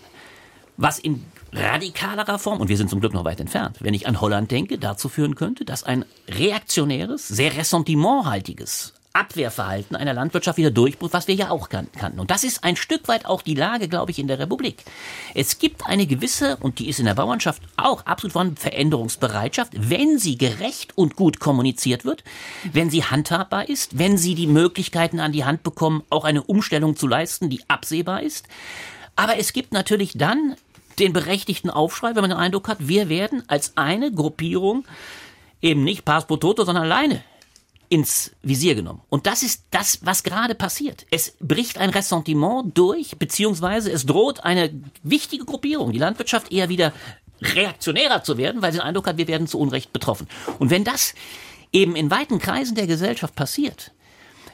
was in radikalerer Form, und wir sind zum Glück noch weit entfernt, wenn ich an Holland denke, dazu führen könnte, dass ein reaktionäres, sehr ressentimenthaltiges Abwehrverhalten einer Landwirtschaft wieder durchbricht, was wir ja auch kannten. Und das ist ein Stück weit auch die Lage, glaube ich, in der Republik. Es gibt eine gewisse, und die ist in der Bauernschaft auch absolut vorhanden, Veränderungsbereitschaft, wenn sie gerecht und gut kommuniziert wird, wenn sie handhabbar ist, wenn sie die Möglichkeiten an die Hand bekommen, auch eine Umstellung zu leisten, die absehbar ist. Aber es gibt natürlich dann den berechtigten Aufschrei, wenn man den Eindruck hat, wir werden als eine Gruppierung eben nicht Pass pro Toto, sondern alleine ins Visier genommen. Und das ist das, was gerade passiert. Es bricht ein Ressentiment durch, beziehungsweise es droht eine wichtige Gruppierung, die Landwirtschaft eher wieder reaktionärer zu werden, weil sie den Eindruck hat, wir werden zu Unrecht betroffen. Und wenn das eben in weiten Kreisen der Gesellschaft passiert,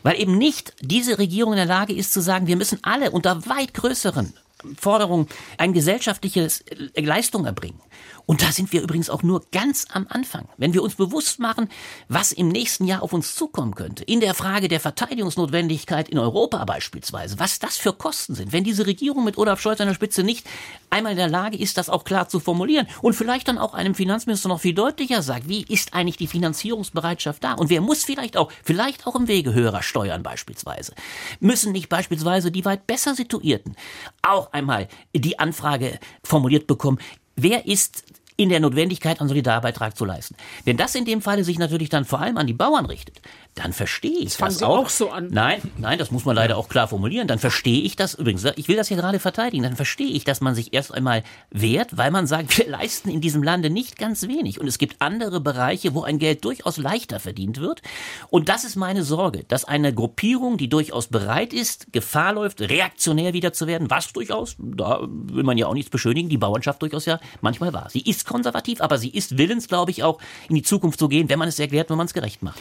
weil eben nicht diese Regierung in der Lage ist zu sagen, wir müssen alle unter weit größeren Forderungen eine gesellschaftliche Leistung erbringen. Und da sind wir übrigens auch nur ganz am Anfang. Wenn wir uns bewusst machen, was im nächsten Jahr auf uns zukommen könnte, in der Frage der Verteidigungsnotwendigkeit in Europa beispielsweise, was das für Kosten sind, wenn diese Regierung mit Olaf Scholz an der Spitze nicht einmal in der Lage ist, das auch klar zu formulieren und vielleicht dann auch einem Finanzminister noch viel deutlicher sagt, wie ist eigentlich die Finanzierungsbereitschaft da? Und wer muss vielleicht auch, vielleicht auch im Wege höherer Steuern beispielsweise, müssen nicht beispielsweise die weit besser situierten auch einmal die Anfrage formuliert bekommen, wer ist in der Notwendigkeit, einen Solidarbeitrag zu leisten. Wenn das in dem Falle sich natürlich dann vor allem an die Bauern richtet, dann verstehe ich das, das Sie auch. so an. Nein, nein, das muss man leider auch klar formulieren. Dann verstehe ich das übrigens. Ich will das hier gerade verteidigen. Dann verstehe ich, dass man sich erst einmal wehrt, weil man sagt, wir leisten in diesem Lande nicht ganz wenig und es gibt andere Bereiche, wo ein Geld durchaus leichter verdient wird. Und das ist meine Sorge, dass eine Gruppierung, die durchaus bereit ist, Gefahr läuft, reaktionär wieder zu werden, was durchaus, da will man ja auch nichts beschönigen, die Bauernschaft durchaus ja manchmal war. Sie ist konservativ, aber sie ist willens, glaube ich, auch in die Zukunft zu gehen, wenn man es erklärt, wenn man es gerecht macht.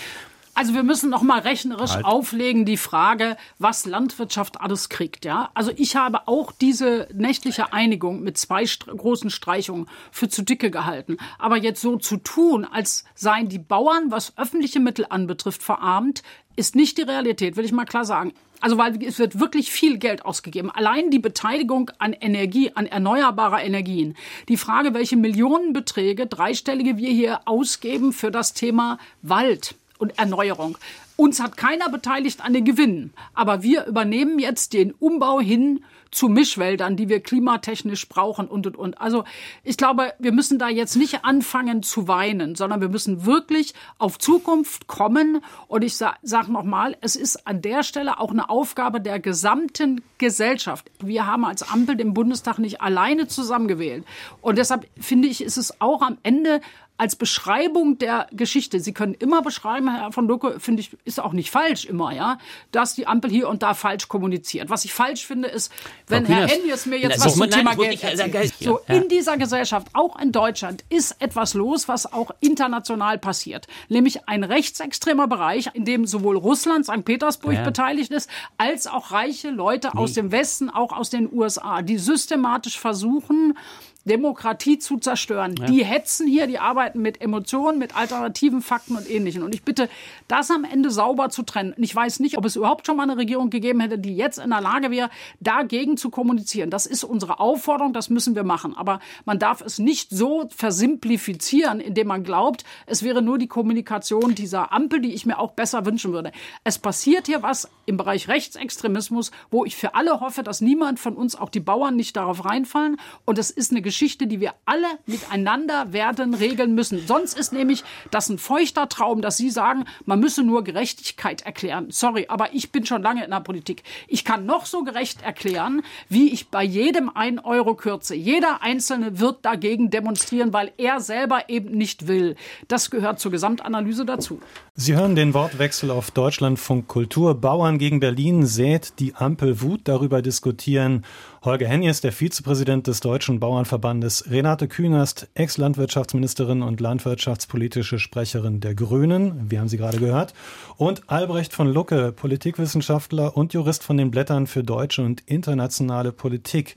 Also wir müssen noch mal rechnerisch halt. auflegen die Frage, was Landwirtschaft alles kriegt, ja? Also ich habe auch diese nächtliche Einigung mit zwei st großen Streichungen für zu dicke gehalten, aber jetzt so zu tun, als seien die Bauern, was öffentliche Mittel anbetrifft, verarmt, ist nicht die Realität, will ich mal klar sagen. Also weil es wird wirklich viel Geld ausgegeben. Allein die Beteiligung an Energie, an erneuerbarer Energien. Die Frage, welche Millionenbeträge, dreistellige wir hier ausgeben für das Thema Wald und Erneuerung. Uns hat keiner beteiligt an den Gewinnen, aber wir übernehmen jetzt den Umbau hin zu Mischwäldern, die wir klimatechnisch brauchen und und und. Also ich glaube, wir müssen da jetzt nicht anfangen zu weinen, sondern wir müssen wirklich auf Zukunft kommen. Und ich sage sag noch mal, es ist an der Stelle auch eine Aufgabe der gesamten Gesellschaft. Wir haben als Ampel den Bundestag nicht alleine zusammengewählt. Und deshalb finde ich, ist es auch am Ende als Beschreibung der Geschichte. Sie können immer beschreiben, Herr von Lucke, finde ich, ist auch nicht falsch immer, ja, dass die Ampel hier und da falsch kommuniziert. Was ich falsch finde, ist, wenn Herr Hennies mir jetzt was zum Thema Geld erzählt. So, in dieser Gesellschaft, auch in Deutschland, ist etwas los, was auch international passiert. Nämlich ein rechtsextremer Bereich, in dem sowohl Russland, St. Petersburg ja. beteiligt ist, als auch reiche Leute nee. aus dem Westen, auch aus den USA, die systematisch versuchen, Demokratie zu zerstören. Ja. Die hetzen hier, die arbeiten mit Emotionen, mit alternativen Fakten und Ähnlichem. Und ich bitte, das am Ende sauber zu trennen. Und ich weiß nicht, ob es überhaupt schon mal eine Regierung gegeben hätte, die jetzt in der Lage wäre, dagegen zu kommunizieren. Das ist unsere Aufforderung, das müssen wir machen. Aber man darf es nicht so versimplifizieren, indem man glaubt, es wäre nur die Kommunikation dieser Ampel, die ich mir auch besser wünschen würde. Es passiert hier was im Bereich Rechtsextremismus, wo ich für alle hoffe, dass niemand von uns, auch die Bauern, nicht darauf reinfallen. Und es ist eine Geschichte, die wir alle miteinander werden regeln müssen. Sonst ist nämlich das ein feuchter Traum, dass Sie sagen, man müsse nur Gerechtigkeit erklären. Sorry, aber ich bin schon lange in der Politik. Ich kann noch so gerecht erklären, wie ich bei jedem ein Euro kürze. Jeder Einzelne wird dagegen demonstrieren, weil er selber eben nicht will. Das gehört zur Gesamtanalyse dazu. Sie hören den Wortwechsel auf Deutschlandfunk Kultur. Bauern gegen Berlin sät die Ampel Wut. Darüber diskutieren Holger Hennies, der Vizepräsident des Deutschen Bauernverbandes, Renate Künast, Ex-Landwirtschaftsministerin und landwirtschaftspolitische Sprecherin der Grünen, wir haben sie gerade gehört, und Albrecht von Lucke, Politikwissenschaftler und Jurist von den Blättern für deutsche und internationale Politik.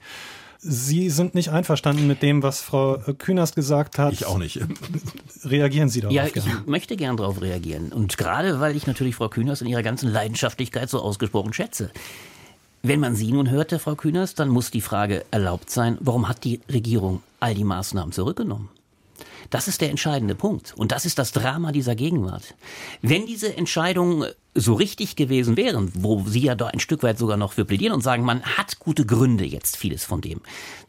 Sie sind nicht einverstanden mit dem, was Frau Künast gesagt hat. Ich auch nicht. (laughs) Reagieren Sie darauf. Ja, ich möchte gern darauf reagieren. Und gerade, weil ich natürlich Frau Künast in ihrer ganzen Leidenschaftlichkeit so ausgesprochen schätze. Wenn man Sie nun hörte, Frau Kühners, dann muss die Frage erlaubt sein, warum hat die Regierung all die Maßnahmen zurückgenommen? Das ist der entscheidende Punkt. Und das ist das Drama dieser Gegenwart. Wenn diese Entscheidungen so richtig gewesen wären, wo Sie ja da ein Stück weit sogar noch für plädieren und sagen, man hat gute Gründe, jetzt vieles von dem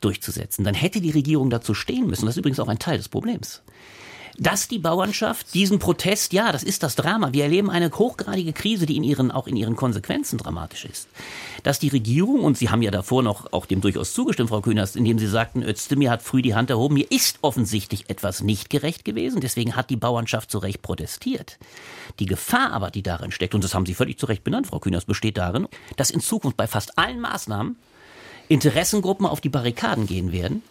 durchzusetzen, dann hätte die Regierung dazu stehen müssen. Das ist übrigens auch ein Teil des Problems dass die Bauernschaft diesen Protest, ja, das ist das Drama. Wir erleben eine hochgradige Krise, die in ihren, auch in ihren Konsequenzen dramatisch ist. Dass die Regierung, und Sie haben ja davor noch auch dem durchaus zugestimmt, Frau Kühners, indem Sie sagten, Özdemir hat früh die Hand erhoben, mir ist offensichtlich etwas nicht gerecht gewesen, deswegen hat die Bauernschaft zu Recht protestiert. Die Gefahr aber, die darin steckt, und das haben Sie völlig zu Recht benannt, Frau Kühners, besteht darin, dass in Zukunft bei fast allen Maßnahmen Interessengruppen auf die Barrikaden gehen werden,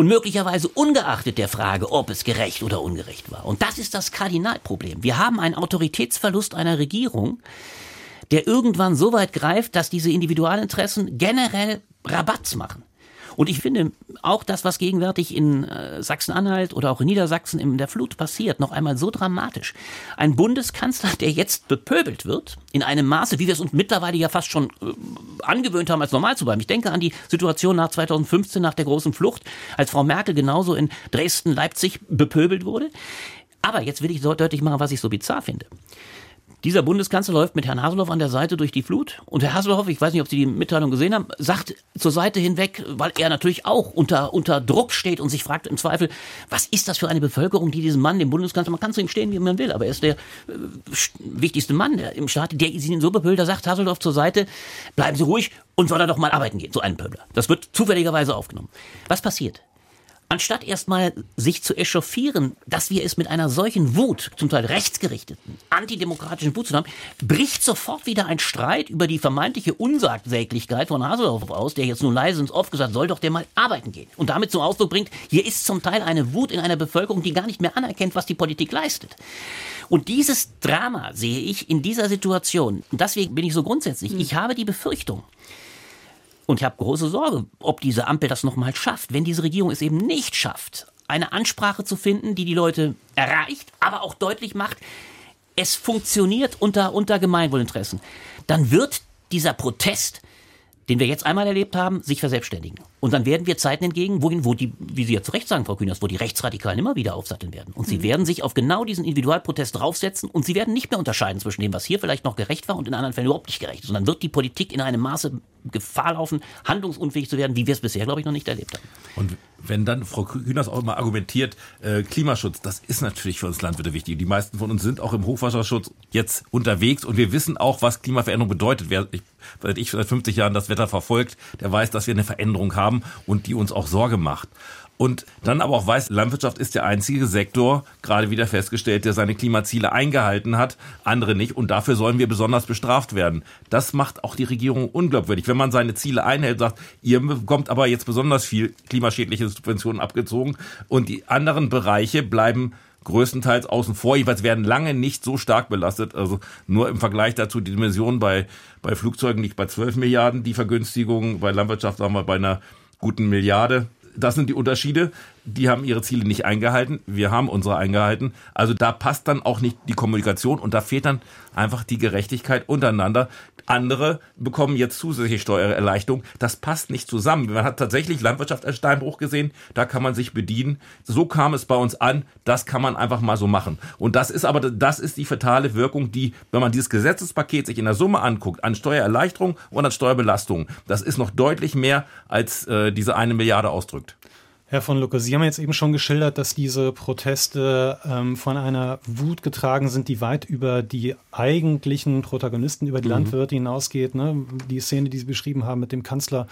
und möglicherweise ungeachtet der Frage, ob es gerecht oder ungerecht war. Und das ist das Kardinalproblem. Wir haben einen Autoritätsverlust einer Regierung, der irgendwann so weit greift, dass diese Individualinteressen generell Rabatz machen. Und ich finde auch das, was gegenwärtig in äh, Sachsen-Anhalt oder auch in Niedersachsen in der Flut passiert, noch einmal so dramatisch. Ein Bundeskanzler, der jetzt bepöbelt wird, in einem Maße, wie wir es uns mittlerweile ja fast schon äh, angewöhnt haben, als normal zu bleiben. Ich denke an die Situation nach 2015, nach der großen Flucht, als Frau Merkel genauso in Dresden, Leipzig bepöbelt wurde. Aber jetzt will ich so deutlich machen, was ich so bizarr finde. Dieser Bundeskanzler läuft mit Herrn Haselhoff an der Seite durch die Flut. Und Herr Haselhoff, ich weiß nicht, ob Sie die Mitteilung gesehen haben, sagt zur Seite hinweg, weil er natürlich auch unter, unter Druck steht und sich fragt im Zweifel, was ist das für eine Bevölkerung, die diesen Mann, den Bundeskanzler, man kann zu ihm stehen, wie man will, aber er ist der äh, wichtigste Mann im Staat, der ihn so bepöbelt, da sagt Haselhoff zur Seite, bleiben Sie ruhig und soll er doch mal arbeiten gehen, so einen Pöbler. Das wird zufälligerweise aufgenommen. Was passiert? Anstatt erstmal sich zu echauffieren, dass wir es mit einer solchen Wut, zum Teil rechtsgerichteten, antidemokratischen Wut zu haben, bricht sofort wieder ein Streit über die vermeintliche Unsagsäglichkeit von Haseloff aus, der jetzt nur leise ins Off gesagt, soll doch der mal arbeiten gehen. Und damit zum Ausdruck bringt, hier ist zum Teil eine Wut in einer Bevölkerung, die gar nicht mehr anerkennt, was die Politik leistet. Und dieses Drama sehe ich in dieser Situation. Und deswegen bin ich so grundsätzlich. Ich habe die Befürchtung, und ich habe große Sorge, ob diese Ampel das nochmal schafft. Wenn diese Regierung es eben nicht schafft, eine Ansprache zu finden, die die Leute erreicht, aber auch deutlich macht, es funktioniert unter, unter Gemeinwohlinteressen, dann wird dieser Protest den wir jetzt einmal erlebt haben, sich verselbstständigen. Und dann werden wir Zeiten entgegen, wohin, wo die, wie Sie ja zu Recht sagen, Frau Kühners, wo die Rechtsradikalen immer wieder aufsatteln werden. Und sie mhm. werden sich auf genau diesen Individualprotest draufsetzen und sie werden nicht mehr unterscheiden zwischen dem, was hier vielleicht noch gerecht war und in anderen Fällen überhaupt nicht gerecht. Sondern wird die Politik in einem Maße Gefahr laufen, handlungsunfähig zu werden, wie wir es bisher, glaube ich, noch nicht erlebt haben. Und wenn dann Frau Kühners auch immer argumentiert, äh, Klimaschutz, das ist natürlich für uns Landwirte wichtig. Die meisten von uns sind auch im Hochwasserschutz jetzt unterwegs und wir wissen auch, was Klimaveränderung bedeutet. Wer, ich seit ich seit 50 Jahren das Wetter verfolgt, der weiß, dass wir eine Veränderung haben und die uns auch Sorge macht und dann aber auch weiß, Landwirtschaft ist der einzige Sektor, gerade wieder festgestellt, der seine Klimaziele eingehalten hat, andere nicht und dafür sollen wir besonders bestraft werden. Das macht auch die Regierung unglaubwürdig. Wenn man seine Ziele einhält, sagt, ihr bekommt aber jetzt besonders viel klimaschädliche Subventionen abgezogen und die anderen Bereiche bleiben größtenteils außen vor. Jedenfalls werden lange nicht so stark belastet. Also nur im Vergleich dazu die Dimension bei, bei Flugzeugen liegt bei 12 Milliarden, die Vergünstigung. Bei Landwirtschaft sagen wir bei einer guten Milliarde das sind die Unterschiede. Die haben ihre Ziele nicht eingehalten. Wir haben unsere eingehalten. Also da passt dann auch nicht die Kommunikation und da fehlt dann einfach die Gerechtigkeit untereinander. Andere bekommen jetzt zusätzliche Steuererleichterung. Das passt nicht zusammen. Man hat tatsächlich Landwirtschaft als Steinbruch gesehen. Da kann man sich bedienen. So kam es bei uns an. Das kann man einfach mal so machen. Und das ist aber, das ist die fatale Wirkung, die, wenn man dieses Gesetzespaket sich in der Summe anguckt, an Steuererleichterung und an Steuerbelastung, das ist noch deutlich mehr, als äh, diese eine Milliarde ausdrückt. Herr von Lucke, Sie haben jetzt eben schon geschildert, dass diese Proteste ähm, von einer Wut getragen sind, die weit über die eigentlichen Protagonisten, über die mhm. Landwirte hinausgeht. Ne? Die Szene, die Sie beschrieben haben mit dem Kanzler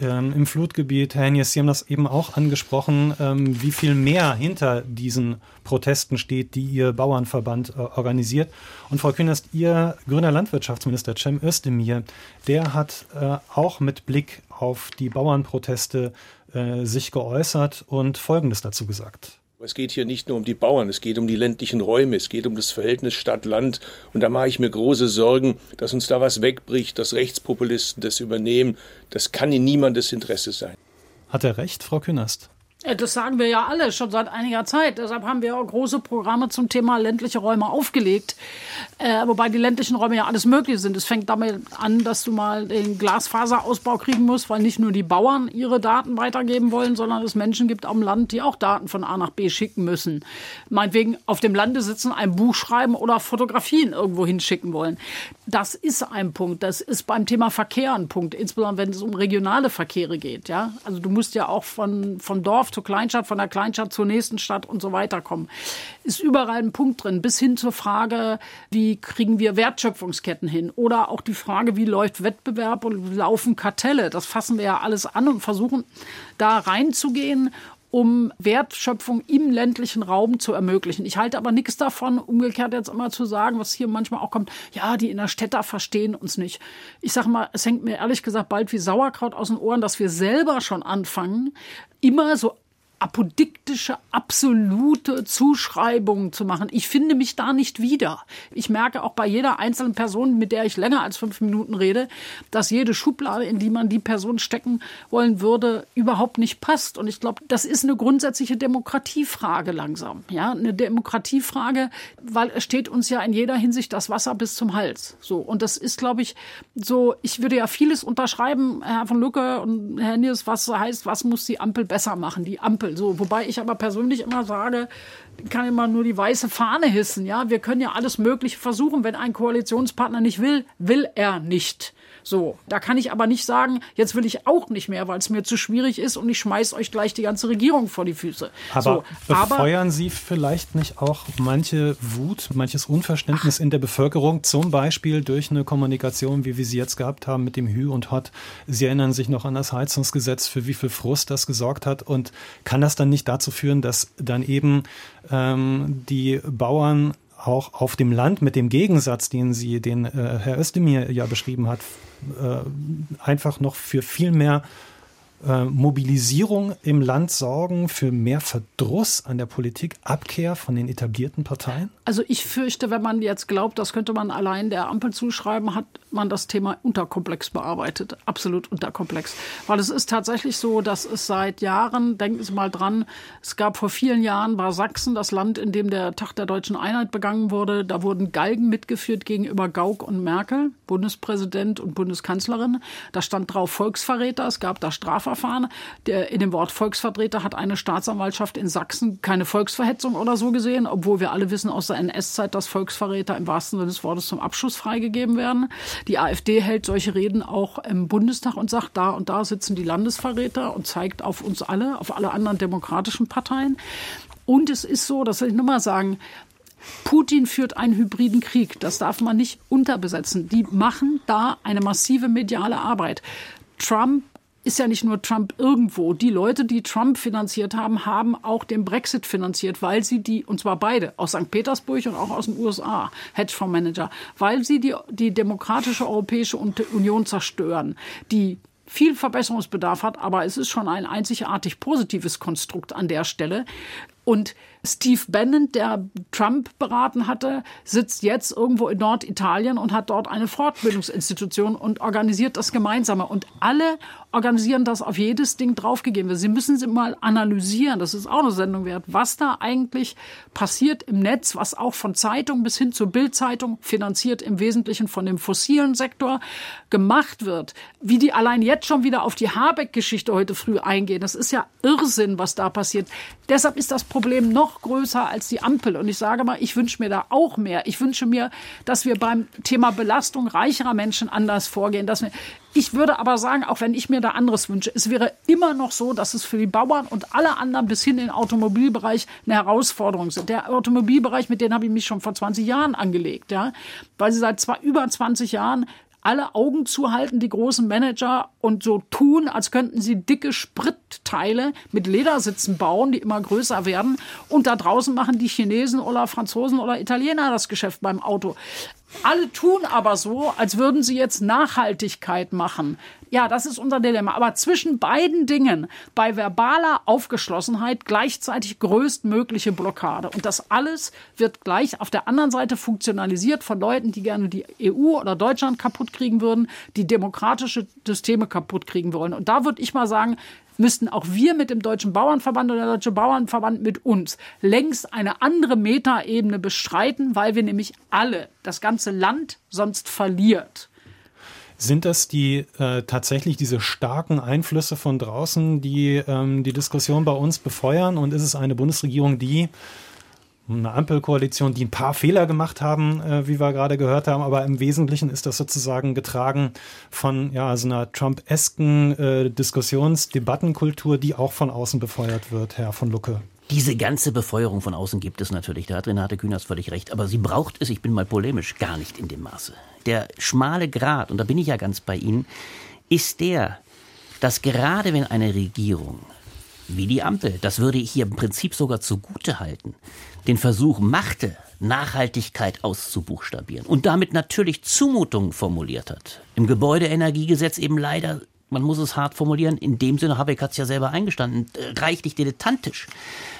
ähm, im Flutgebiet. Herr Henjes, Sie haben das eben auch angesprochen, ähm, wie viel mehr hinter diesen Protesten steht, die Ihr Bauernverband äh, organisiert. Und Frau Künast, Ihr grüner Landwirtschaftsminister Cem Özdemir, der hat äh, auch mit Blick auf die Bauernproteste äh, sich geäußert und Folgendes dazu gesagt. Es geht hier nicht nur um die Bauern, es geht um die ländlichen Räume, es geht um das Verhältnis Stadt-Land. Und da mache ich mir große Sorgen, dass uns da was wegbricht, dass Rechtspopulisten das übernehmen. Das kann in niemandes Interesse sein. Hat er recht, Frau Künast? Das sagen wir ja alle schon seit einiger Zeit. Deshalb haben wir auch große Programme zum Thema ländliche Räume aufgelegt. Äh, wobei die ländlichen Räume ja alles möglich sind. Es fängt damit an, dass du mal den Glasfaserausbau kriegen musst, weil nicht nur die Bauern ihre Daten weitergeben wollen, sondern es Menschen gibt am Land, die auch Daten von A nach B schicken müssen. Meinetwegen auf dem Lande sitzen, ein Buch schreiben oder Fotografien irgendwo hinschicken wollen. Das ist ein Punkt. Das ist beim Thema Verkehr ein Punkt, insbesondere wenn es um regionale Verkehre geht. Ja? Also du musst ja auch von, von Dorf zur Kleinstadt, von der Kleinstadt zur nächsten Stadt und so weiter kommen. Ist überall ein Punkt drin, bis hin zur Frage, wie kriegen wir Wertschöpfungsketten hin? Oder auch die Frage, wie läuft Wettbewerb und laufen Kartelle? Das fassen wir ja alles an und versuchen da reinzugehen um Wertschöpfung im ländlichen Raum zu ermöglichen. Ich halte aber nichts davon, umgekehrt jetzt immer zu sagen, was hier manchmal auch kommt, ja, die in der Städte verstehen uns nicht. Ich sage mal, es hängt mir ehrlich gesagt bald wie Sauerkraut aus den Ohren, dass wir selber schon anfangen, immer so apodiktische, absolute Zuschreibungen zu machen. Ich finde mich da nicht wieder. Ich merke auch bei jeder einzelnen Person, mit der ich länger als fünf Minuten rede, dass jede Schublade, in die man die Person stecken wollen würde, überhaupt nicht passt. Und ich glaube, das ist eine grundsätzliche Demokratiefrage langsam. Ja, eine Demokratiefrage, weil es steht uns ja in jeder Hinsicht das Wasser bis zum Hals. So. Und das ist, glaube ich, so, ich würde ja vieles unterschreiben, Herr von Lücke und Herr Niers, was heißt, was muss die Ampel besser machen? Die Ampel so, wobei ich aber persönlich immer sage, kann immer nur die weiße Fahne hissen. Ja, wir können ja alles Mögliche versuchen. Wenn ein Koalitionspartner nicht will, will er nicht. So, da kann ich aber nicht sagen, jetzt will ich auch nicht mehr, weil es mir zu schwierig ist und ich schmeiß euch gleich die ganze Regierung vor die Füße. Aber so, befeuern aber, Sie vielleicht nicht auch manche Wut, manches Unverständnis in der Bevölkerung, zum Beispiel durch eine Kommunikation, wie wir sie jetzt gehabt haben mit dem Hü und Hot? Sie erinnern sich noch an das Heizungsgesetz, für wie viel Frust das gesorgt hat und kann das dann nicht dazu führen, dass dann eben ähm, die Bauern auch auf dem Land mit dem Gegensatz, den sie, den äh, Herr Özdemir ja beschrieben hat, äh, einfach noch für viel mehr äh, Mobilisierung im Land sorgen, für mehr Verdruss an der Politik, Abkehr von den etablierten Parteien? Also ich fürchte, wenn man jetzt glaubt, das könnte man allein der Ampel zuschreiben, hat man das Thema unterkomplex bearbeitet. Absolut unterkomplex. Weil es ist tatsächlich so, dass es seit Jahren, denken Sie mal dran, es gab vor vielen Jahren war Sachsen das Land, in dem der Tag der deutschen Einheit begangen wurde. Da wurden Galgen mitgeführt gegenüber Gauck und Merkel, Bundespräsident und Bundeskanzlerin. Da stand drauf Volksverräter, es gab da Strafverfahren. Strafverfahren. Der, in dem Wort Volksvertreter hat eine Staatsanwaltschaft in Sachsen keine Volksverhetzung oder so gesehen, obwohl wir alle wissen aus der NS-Zeit, dass Volksverräter im wahrsten Sinne des Wortes zum Abschuss freigegeben werden. Die AfD hält solche Reden auch im Bundestag und sagt, da und da sitzen die Landesverräter und zeigt auf uns alle, auf alle anderen demokratischen Parteien. Und es ist so, das will ich nochmal sagen, Putin führt einen hybriden Krieg. Das darf man nicht unterbesetzen. Die machen da eine massive mediale Arbeit. Trump ist ja nicht nur Trump irgendwo. Die Leute, die Trump finanziert haben, haben auch den Brexit finanziert, weil sie die, und zwar beide, aus St. Petersburg und auch aus den USA, Hedgefondsmanager, weil sie die, die demokratische Europäische Union zerstören, die viel Verbesserungsbedarf hat, aber es ist schon ein einzigartig positives Konstrukt an der Stelle. Und Steve Bannon, der Trump beraten hatte, sitzt jetzt irgendwo in Norditalien und hat dort eine Fortbildungsinstitution und organisiert das Gemeinsame. Und alle organisieren das auf jedes Ding draufgegeben. Sie müssen sie mal analysieren, das ist auch eine Sendung wert, was da eigentlich passiert im Netz, was auch von Zeitung bis hin zur Bildzeitung, finanziert im Wesentlichen von dem fossilen Sektor, gemacht wird. Wie die allein jetzt schon wieder auf die Habeck-Geschichte heute früh eingehen, das ist ja Irrsinn, was da passiert. Deshalb ist das Problem noch größer als die Ampel. Und ich sage mal, ich wünsche mir da auch mehr. Ich wünsche mir, dass wir beim Thema Belastung reicherer Menschen anders vorgehen. Dass wir, ich würde aber sagen, auch wenn ich mir da anderes wünsche, es wäre immer noch so, dass es für die Bauern und alle anderen bis hin in den Automobilbereich eine Herausforderung sind. Der Automobilbereich, mit dem habe ich mich schon vor 20 Jahren angelegt, ja, weil sie seit zwei, über 20 Jahren alle Augen zuhalten, die großen Manager, und so tun, als könnten sie dicke Spritteile mit Ledersitzen bauen, die immer größer werden. Und da draußen machen die Chinesen oder Franzosen oder Italiener das Geschäft beim Auto. Alle tun aber so, als würden sie jetzt Nachhaltigkeit machen. Ja, das ist unser Dilemma. Aber zwischen beiden Dingen, bei verbaler Aufgeschlossenheit gleichzeitig größtmögliche Blockade. Und das alles wird gleich auf der anderen Seite funktionalisiert von Leuten, die gerne die EU oder Deutschland kaputt kriegen würden, die demokratische Systeme kaputt kriegen wollen. Und da würde ich mal sagen, müssten auch wir mit dem Deutschen Bauernverband oder der Deutsche Bauernverband mit uns längst eine andere Metaebene beschreiten, weil wir nämlich alle das ganze Land sonst verliert. Sind das die äh, tatsächlich diese starken Einflüsse von draußen, die ähm, die Diskussion bei uns befeuern? Und ist es eine Bundesregierung, die eine Ampelkoalition, die ein paar Fehler gemacht haben, äh, wie wir gerade gehört haben, aber im Wesentlichen ist das sozusagen getragen von ja, so einer Trump-esken äh, Diskussionsdebattenkultur, die auch von außen befeuert wird, Herr von Lucke. Diese ganze Befeuerung von außen gibt es natürlich, da hat Renate Künast völlig recht, aber sie braucht es, ich bin mal polemisch, gar nicht in dem Maße. Der schmale Grat, und da bin ich ja ganz bei Ihnen, ist der, dass gerade wenn eine Regierung wie die Ampel, das würde ich hier im Prinzip sogar zugute halten, den Versuch machte, Nachhaltigkeit auszubuchstabieren und damit natürlich Zumutungen formuliert hat. Im Gebäudeenergiegesetz eben leider man muss es hart formulieren, in dem Sinne, Habeck hat es ja selber eingestanden, äh, reichlich dilettantisch,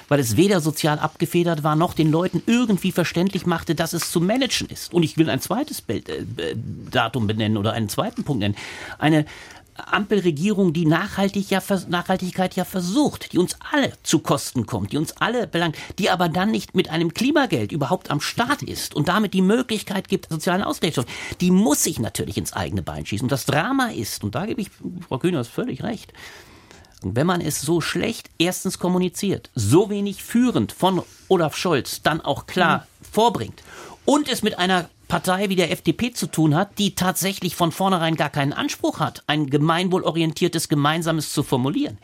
weil es weder sozial abgefedert war, noch den Leuten irgendwie verständlich machte, dass es zu managen ist. Und ich will ein zweites Bild, äh, Datum benennen oder einen zweiten Punkt nennen. Eine Ampelregierung, die Nachhaltig ja, Nachhaltigkeit ja versucht, die uns alle zu Kosten kommt, die uns alle belangt, die aber dann nicht mit einem Klimageld überhaupt am Start ist und damit die Möglichkeit gibt, sozialen Ausgleich zu die muss sich natürlich ins eigene Bein schießen. Und das Drama ist, und da gebe ich Frau Kühners völlig recht, wenn man es so schlecht erstens kommuniziert, so wenig führend von Olaf Scholz dann auch klar mhm. vorbringt und es mit einer Partei wie der FDP zu tun hat, die tatsächlich von vornherein gar keinen Anspruch hat, ein gemeinwohlorientiertes Gemeinsames zu formulieren,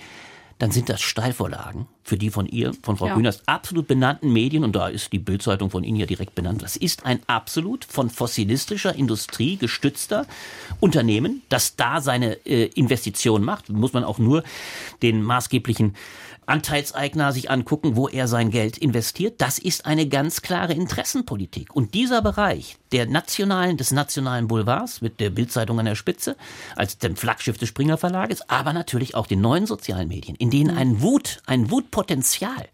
dann sind das Steilvorlagen für die von ihr, von Frau ja. Kühners, absolut benannten Medien, und da ist die Bildzeitung von Ihnen ja direkt benannt, das ist ein absolut von fossilistischer Industrie gestützter Unternehmen, das da seine äh, Investition macht. Muss man auch nur den maßgeblichen Anteilseigner sich angucken, wo er sein Geld investiert. Das ist eine ganz klare Interessenpolitik. Und dieser Bereich der nationalen, des nationalen Boulevards mit der Bildzeitung an der Spitze, als dem Flaggschiff des Springer Verlages, aber natürlich auch den neuen sozialen Medien, in denen ein Wut, ein Wutpotenzial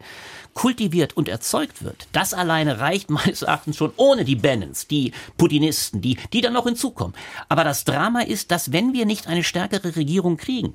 kultiviert und erzeugt wird, das alleine reicht meines Erachtens schon ohne die Bannons, die Putinisten, die, die dann noch hinzukommen. Aber das Drama ist, dass wenn wir nicht eine stärkere Regierung kriegen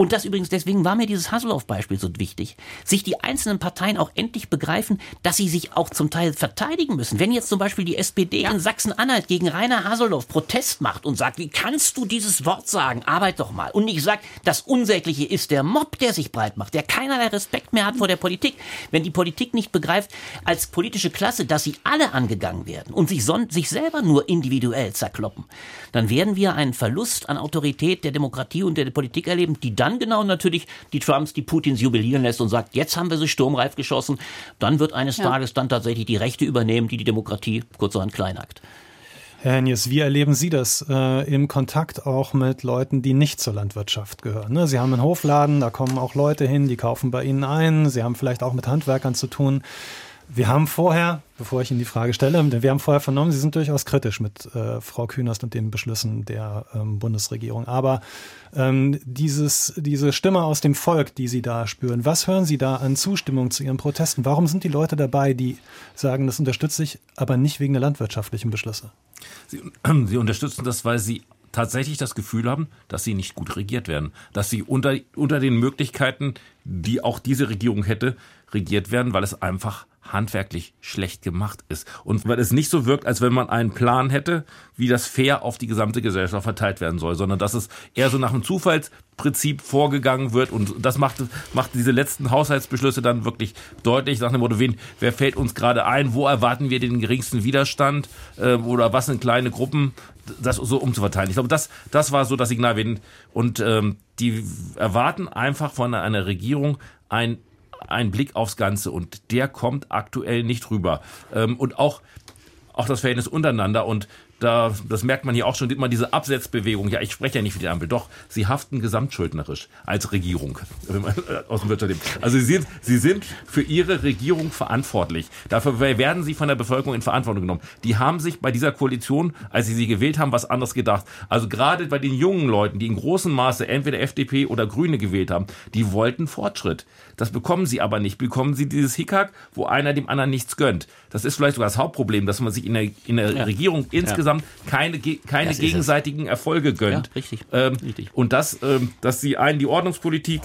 und das übrigens, deswegen war mir dieses Hasselhoff-Beispiel so wichtig. Sich die einzelnen Parteien auch endlich begreifen, dass sie sich auch zum Teil verteidigen müssen. Wenn jetzt zum Beispiel die SPD ja. in Sachsen-Anhalt gegen Rainer Haseloff Protest macht und sagt, wie kannst du dieses Wort sagen? Arbeit doch mal. Und nicht sagt, das Unsägliche ist der Mob, der sich breit macht, der keinerlei Respekt mehr hat vor der Politik. Wenn die Politik nicht begreift, als politische Klasse, dass sie alle angegangen werden und sich, sich selber nur individuell zerkloppen, dann werden wir einen Verlust an Autorität der Demokratie und der Politik erleben, die dann dann genau natürlich die Trumps, die Putins jubilieren lässt und sagt, jetzt haben wir sie sturmreif geschossen, dann wird eines ja. Tages dann tatsächlich die Rechte übernehmen, die die Demokratie kurzerhand kleinhackt. Herr Hennies, wie erleben Sie das äh, im Kontakt auch mit Leuten, die nicht zur Landwirtschaft gehören? Ne? Sie haben einen Hofladen, da kommen auch Leute hin, die kaufen bei Ihnen ein. Sie haben vielleicht auch mit Handwerkern zu tun. Wir haben vorher, bevor ich Ihnen die Frage stelle, wir haben vorher vernommen, Sie sind durchaus kritisch mit äh, Frau Künast und den Beschlüssen der ähm, Bundesregierung. Aber ähm, dieses, diese Stimme aus dem Volk, die Sie da spüren, was hören Sie da an Zustimmung zu Ihren Protesten? Warum sind die Leute dabei, die sagen, das unterstütze ich, aber nicht wegen der landwirtschaftlichen Beschlüsse? Sie, (clears throat) Sie unterstützen das, weil Sie tatsächlich das Gefühl haben, dass sie nicht gut regiert werden, dass sie unter, unter den Möglichkeiten, die auch diese Regierung hätte, regiert werden, weil es einfach handwerklich schlecht gemacht ist. Und weil es nicht so wirkt, als wenn man einen Plan hätte, wie das fair auf die gesamte Gesellschaft verteilt werden soll, sondern dass es eher so nach einem Zufallsprinzip vorgegangen wird. Und das macht, macht diese letzten Haushaltsbeschlüsse dann wirklich deutlich nach dem Motto, wen, wer fällt uns gerade ein, wo erwarten wir den geringsten Widerstand äh, oder was sind kleine Gruppen, das so umzuverteilen. Ich glaube, das, das war so das Signal. Und ähm, die erwarten einfach von einer Regierung ein ein Blick aufs Ganze und der kommt aktuell nicht rüber. Ähm, und auch auch das Verhältnis untereinander und da, das merkt man hier auch schon, sieht man diese Absetzbewegung. Ja, ich spreche ja nicht für die Ampel. Doch, sie haften gesamtschuldnerisch als Regierung. (laughs) Aus dem Wirtschaftsleben. Also sie sind, sie sind für ihre Regierung verantwortlich. Dafür werden sie von der Bevölkerung in Verantwortung genommen. Die haben sich bei dieser Koalition, als sie sie gewählt haben, was anderes gedacht. Also gerade bei den jungen Leuten, die in großem Maße entweder FDP oder Grüne gewählt haben, die wollten Fortschritt. Das bekommen sie aber nicht. Bekommen sie dieses Hickhack, wo einer dem anderen nichts gönnt. Das ist vielleicht sogar das Hauptproblem, dass man sich in der, in der ja. Regierung insgesamt insgesamt keine, keine gegenseitigen Erfolge gönnt. Ja, richtig. Ähm, richtig. Und das, ähm, dass die einen die Ordnungspolitik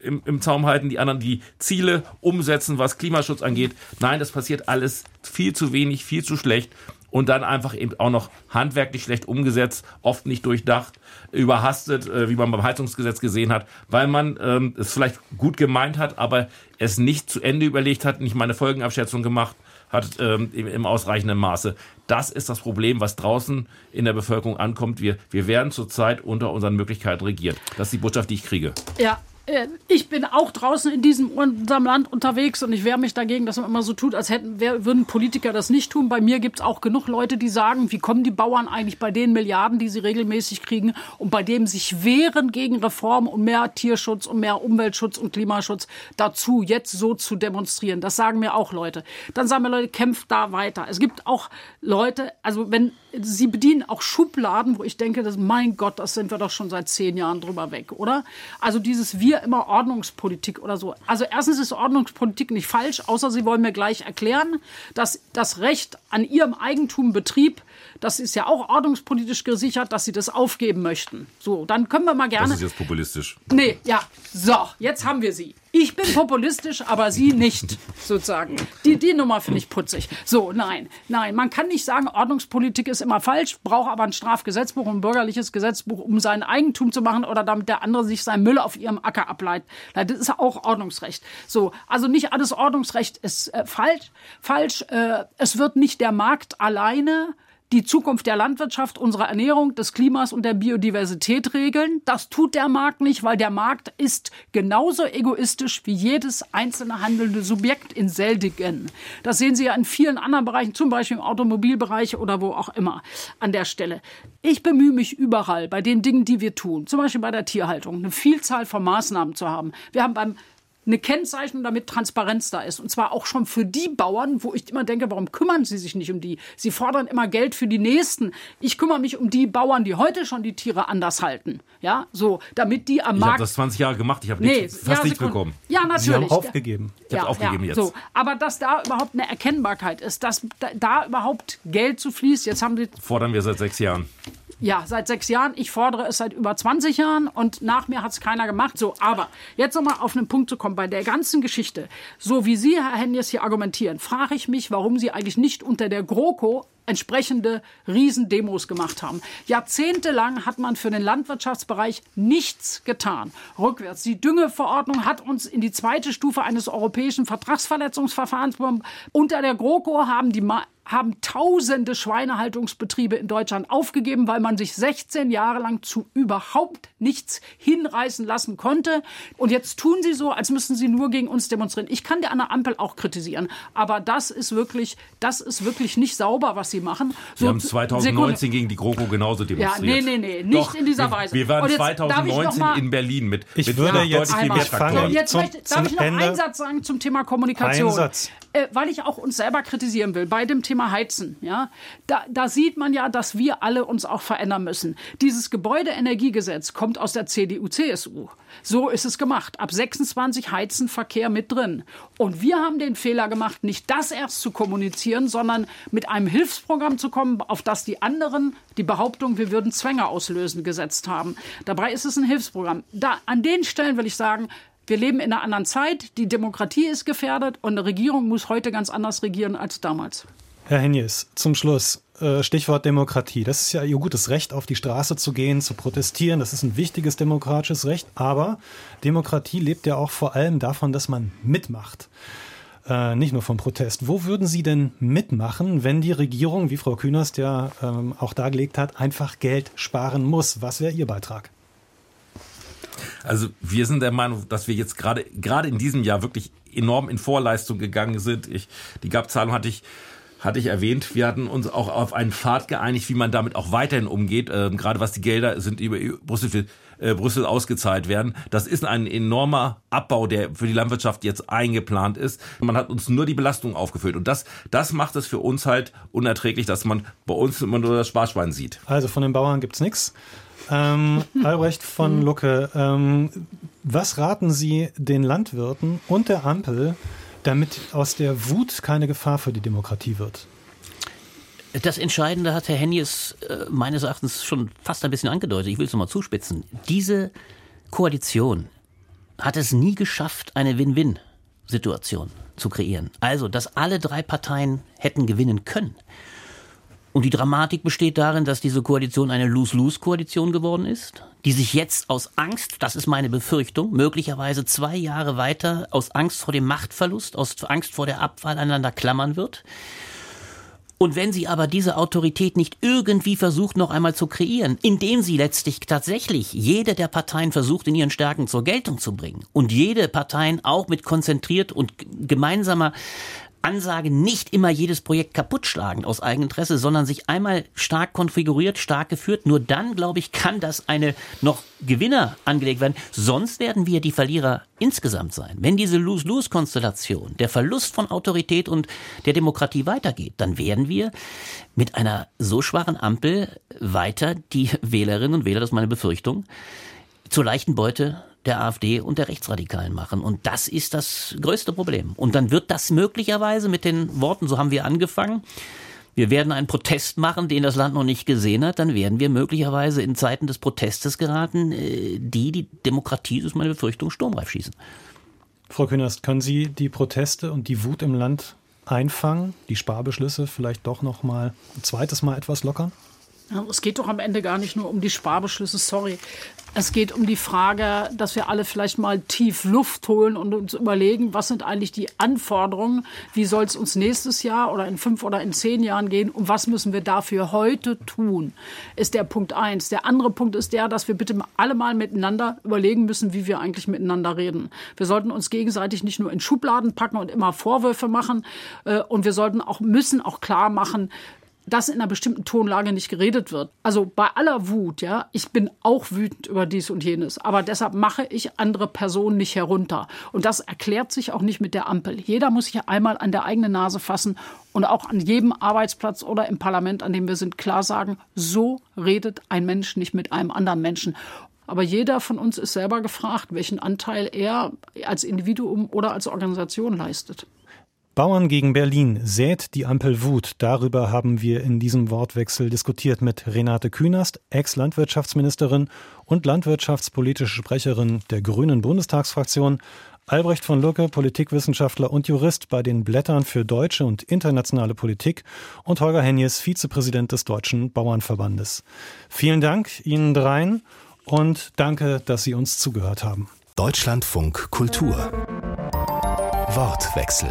im, im Zaum halten, die anderen die Ziele umsetzen, was Klimaschutz angeht. Nein, das passiert alles viel zu wenig, viel zu schlecht und dann einfach eben auch noch handwerklich schlecht umgesetzt, oft nicht durchdacht, überhastet, äh, wie man beim Heizungsgesetz gesehen hat, weil man ähm, es vielleicht gut gemeint hat, aber es nicht zu Ende überlegt hat, nicht mal eine Folgenabschätzung gemacht hat ähm, im ausreichenden Maße. Das ist das Problem, was draußen in der Bevölkerung ankommt. Wir, wir werden zurzeit unter unseren Möglichkeiten regiert. Das ist die Botschaft, die ich kriege. Ja, ich bin auch draußen in diesem unserem Land unterwegs und ich wehre mich dagegen, dass man immer so tut, als hätten würden Politiker das nicht tun. Bei mir gibt es auch genug Leute, die sagen, wie kommen die Bauern eigentlich bei den Milliarden, die sie regelmäßig kriegen und bei dem sich wehren gegen Reform und mehr Tierschutz und mehr Umweltschutz und Klimaschutz dazu, jetzt so zu demonstrieren. Das sagen mir auch Leute. Dann sagen mir Leute, kämpft da weiter. Es gibt auch Leute, also wenn sie bedienen auch Schubladen, wo ich denke, dass, mein Gott, das sind wir doch schon seit zehn Jahren drüber weg, oder? Also dieses Wir immer Ordnungspolitik oder so. Also erstens ist Ordnungspolitik nicht falsch, außer Sie wollen mir gleich erklären, dass das Recht an Ihrem Eigentum Betrieb das ist ja auch ordnungspolitisch gesichert, dass sie das aufgeben möchten. So, dann können wir mal gerne. Das ist jetzt populistisch. Nee, ja. So, jetzt haben wir sie. Ich bin populistisch, aber Sie nicht, sozusagen. Die, die Nummer finde ich putzig. So, nein, nein. Man kann nicht sagen, Ordnungspolitik ist immer falsch, braucht aber ein Strafgesetzbuch und ein bürgerliches Gesetzbuch, um sein Eigentum zu machen oder damit der andere sich sein Müll auf ihrem Acker ableitet. Das ist auch Ordnungsrecht. So, also nicht alles Ordnungsrecht ist äh, falsch. Falsch. Äh, es wird nicht der Markt alleine die Zukunft der Landwirtschaft, unserer Ernährung, des Klimas und der Biodiversität regeln. Das tut der Markt nicht, weil der Markt ist genauso egoistisch wie jedes einzelne handelnde Subjekt in seldigen. Das sehen Sie ja in vielen anderen Bereichen, zum Beispiel im Automobilbereich oder wo auch immer an der Stelle. Ich bemühe mich überall bei den Dingen, die wir tun, zum Beispiel bei der Tierhaltung, eine Vielzahl von Maßnahmen zu haben. Wir haben beim eine Kennzeichnung, damit Transparenz da ist. Und zwar auch schon für die Bauern, wo ich immer denke, warum kümmern sie sich nicht um die? Sie fordern immer Geld für die Nächsten. Ich kümmere mich um die Bauern, die heute schon die Tiere anders halten. Ja, so, damit die am ich Markt. Ich habe das 20 Jahre gemacht, ich habe nee, fast ja, nichts bekommen. Ja, natürlich. Sie haben aufgegeben. Ich habe aufgegeben ja, jetzt. So, aber dass da überhaupt eine Erkennbarkeit ist, dass da, da überhaupt Geld zu fließt, jetzt haben sie. Fordern wir seit sechs Jahren. Ja, seit sechs Jahren. Ich fordere es seit über 20 Jahren und nach mir hat es keiner gemacht. So, aber jetzt nochmal auf einen Punkt zu kommen. Bei der ganzen Geschichte, so wie Sie, Herr Hennies, hier argumentieren, frage ich mich, warum Sie eigentlich nicht unter der GroKo entsprechende Riesendemos gemacht haben. Jahrzehntelang hat man für den Landwirtschaftsbereich nichts getan. Rückwärts. Die Düngeverordnung hat uns in die zweite Stufe eines europäischen Vertragsverletzungsverfahrens unter der GroKo haben die haben tausende Schweinehaltungsbetriebe in Deutschland aufgegeben, weil man sich 16 Jahre lang zu überhaupt nichts hinreißen lassen konnte. Und jetzt tun sie so, als müssten sie nur gegen uns demonstrieren. Ich kann der an der Ampel auch kritisieren, aber das ist wirklich, das ist wirklich nicht sauber, was sie machen. Sie so, haben 2019 Sekunde. gegen die GroKo genauso demonstriert. Ja, nee, nee, nee, nicht Doch, in dieser Weise. Wir waren 2019 in Berlin mit. Ich mit würde jetzt, viel mehr so, jetzt zum, möchte, darf ich noch Ende. einen Satz sagen zum Thema Kommunikation? Äh, weil ich auch uns selber kritisieren will bei dem Thema Heizen. Ja, da, da sieht man ja, dass wir alle uns auch verändern müssen. Dieses Gebäudeenergiegesetz kommt aus der CDU-CSU. So ist es gemacht. Ab 26 heizen Verkehr mit drin. Und wir haben den Fehler gemacht, nicht das erst zu kommunizieren, sondern mit einem Hilfsprogramm zu kommen, auf das die anderen die Behauptung, wir würden Zwänge auslösen, gesetzt haben. Dabei ist es ein Hilfsprogramm. Da, an den Stellen will ich sagen, wir leben in einer anderen Zeit, die Demokratie ist gefährdet und eine Regierung muss heute ganz anders regieren als damals. Herr Henjes, zum Schluss. Äh, Stichwort Demokratie. Das ist ja Ihr gutes Recht, auf die Straße zu gehen, zu protestieren. Das ist ein wichtiges demokratisches Recht. Aber Demokratie lebt ja auch vor allem davon, dass man mitmacht. Äh, nicht nur vom Protest. Wo würden Sie denn mitmachen, wenn die Regierung, wie Frau Künast ja ähm, auch dargelegt hat, einfach Geld sparen muss? Was wäre Ihr Beitrag? Also wir sind der Meinung, dass wir jetzt gerade gerade in diesem Jahr wirklich enorm in Vorleistung gegangen sind. Ich, die GAP-Zahlung hatte ich hatte ich erwähnt. Wir hatten uns auch auf einen Pfad geeinigt, wie man damit auch weiterhin umgeht. Ähm, gerade was die Gelder sind, die über Brüssel, äh, Brüssel ausgezahlt werden. Das ist ein enormer Abbau, der für die Landwirtschaft jetzt eingeplant ist. Man hat uns nur die Belastung aufgefüllt. Und das, das macht es für uns halt unerträglich, dass man bei uns immer nur das Sparschwein sieht. Also von den Bauern gibt's nichts. Ähm, Albrecht von Lucke, ähm, was raten Sie den Landwirten und der Ampel, damit aus der Wut keine Gefahr für die Demokratie wird? Das Entscheidende hat Herr Hennies äh, meines Erachtens schon fast ein bisschen angedeutet. Ich will es nochmal zuspitzen. Diese Koalition hat es nie geschafft, eine Win-Win-Situation zu kreieren. Also, dass alle drei Parteien hätten gewinnen können. Und die Dramatik besteht darin, dass diese Koalition eine Lose-Lose-Koalition geworden ist, die sich jetzt aus Angst, das ist meine Befürchtung, möglicherweise zwei Jahre weiter aus Angst vor dem Machtverlust, aus Angst vor der Abwahl aneinander klammern wird. Und wenn sie aber diese Autorität nicht irgendwie versucht noch einmal zu kreieren, indem sie letztlich tatsächlich jede der Parteien versucht, in ihren Stärken zur Geltung zu bringen und jede Parteien auch mit konzentriert und gemeinsamer Ansage nicht immer jedes Projekt kaputt schlagen aus Eigeninteresse, sondern sich einmal stark konfiguriert, stark geführt. Nur dann, glaube ich, kann das eine noch Gewinner angelegt werden. Sonst werden wir die Verlierer insgesamt sein. Wenn diese Lose-Lose-Konstellation, der Verlust von Autorität und der Demokratie weitergeht, dann werden wir mit einer so schwachen Ampel weiter die Wählerinnen und Wähler, das ist meine Befürchtung, zur leichten Beute der AfD und der Rechtsradikalen machen. Und das ist das größte Problem. Und dann wird das möglicherweise mit den Worten, so haben wir angefangen, wir werden einen Protest machen, den das Land noch nicht gesehen hat, dann werden wir möglicherweise in Zeiten des Protestes geraten, äh, die die Demokratie, das ist meine Befürchtung, sturmreif schießen. Frau Künast, können Sie die Proteste und die Wut im Land einfangen, die Sparbeschlüsse vielleicht doch noch mal ein zweites Mal etwas lockern? Es geht doch am Ende gar nicht nur um die Sparbeschlüsse, sorry. Es geht um die Frage, dass wir alle vielleicht mal tief Luft holen und uns überlegen, was sind eigentlich die Anforderungen, wie soll es uns nächstes Jahr oder in fünf oder in zehn Jahren gehen und was müssen wir dafür heute tun, ist der Punkt eins. Der andere Punkt ist der, dass wir bitte alle mal miteinander überlegen müssen, wie wir eigentlich miteinander reden. Wir sollten uns gegenseitig nicht nur in Schubladen packen und immer Vorwürfe machen äh, und wir sollten auch, müssen auch klar machen, dass in einer bestimmten Tonlage nicht geredet wird. Also bei aller Wut, ja, ich bin auch wütend über dies und jenes, aber deshalb mache ich andere Personen nicht herunter. Und das erklärt sich auch nicht mit der Ampel. Jeder muss sich einmal an der eigenen Nase fassen und auch an jedem Arbeitsplatz oder im Parlament, an dem wir sind, klar sagen, so redet ein Mensch nicht mit einem anderen Menschen. Aber jeder von uns ist selber gefragt, welchen Anteil er als Individuum oder als Organisation leistet. Bauern gegen Berlin sät die Ampel Wut. Darüber haben wir in diesem Wortwechsel diskutiert mit Renate Künast, Ex-Landwirtschaftsministerin und landwirtschaftspolitische Sprecherin der Grünen Bundestagsfraktion, Albrecht von Lucke, Politikwissenschaftler und Jurist bei den Blättern für deutsche und internationale Politik und Holger Hennies, Vizepräsident des Deutschen Bauernverbandes. Vielen Dank Ihnen dreien und danke, dass Sie uns zugehört haben. Deutschlandfunk Kultur Wortwechsel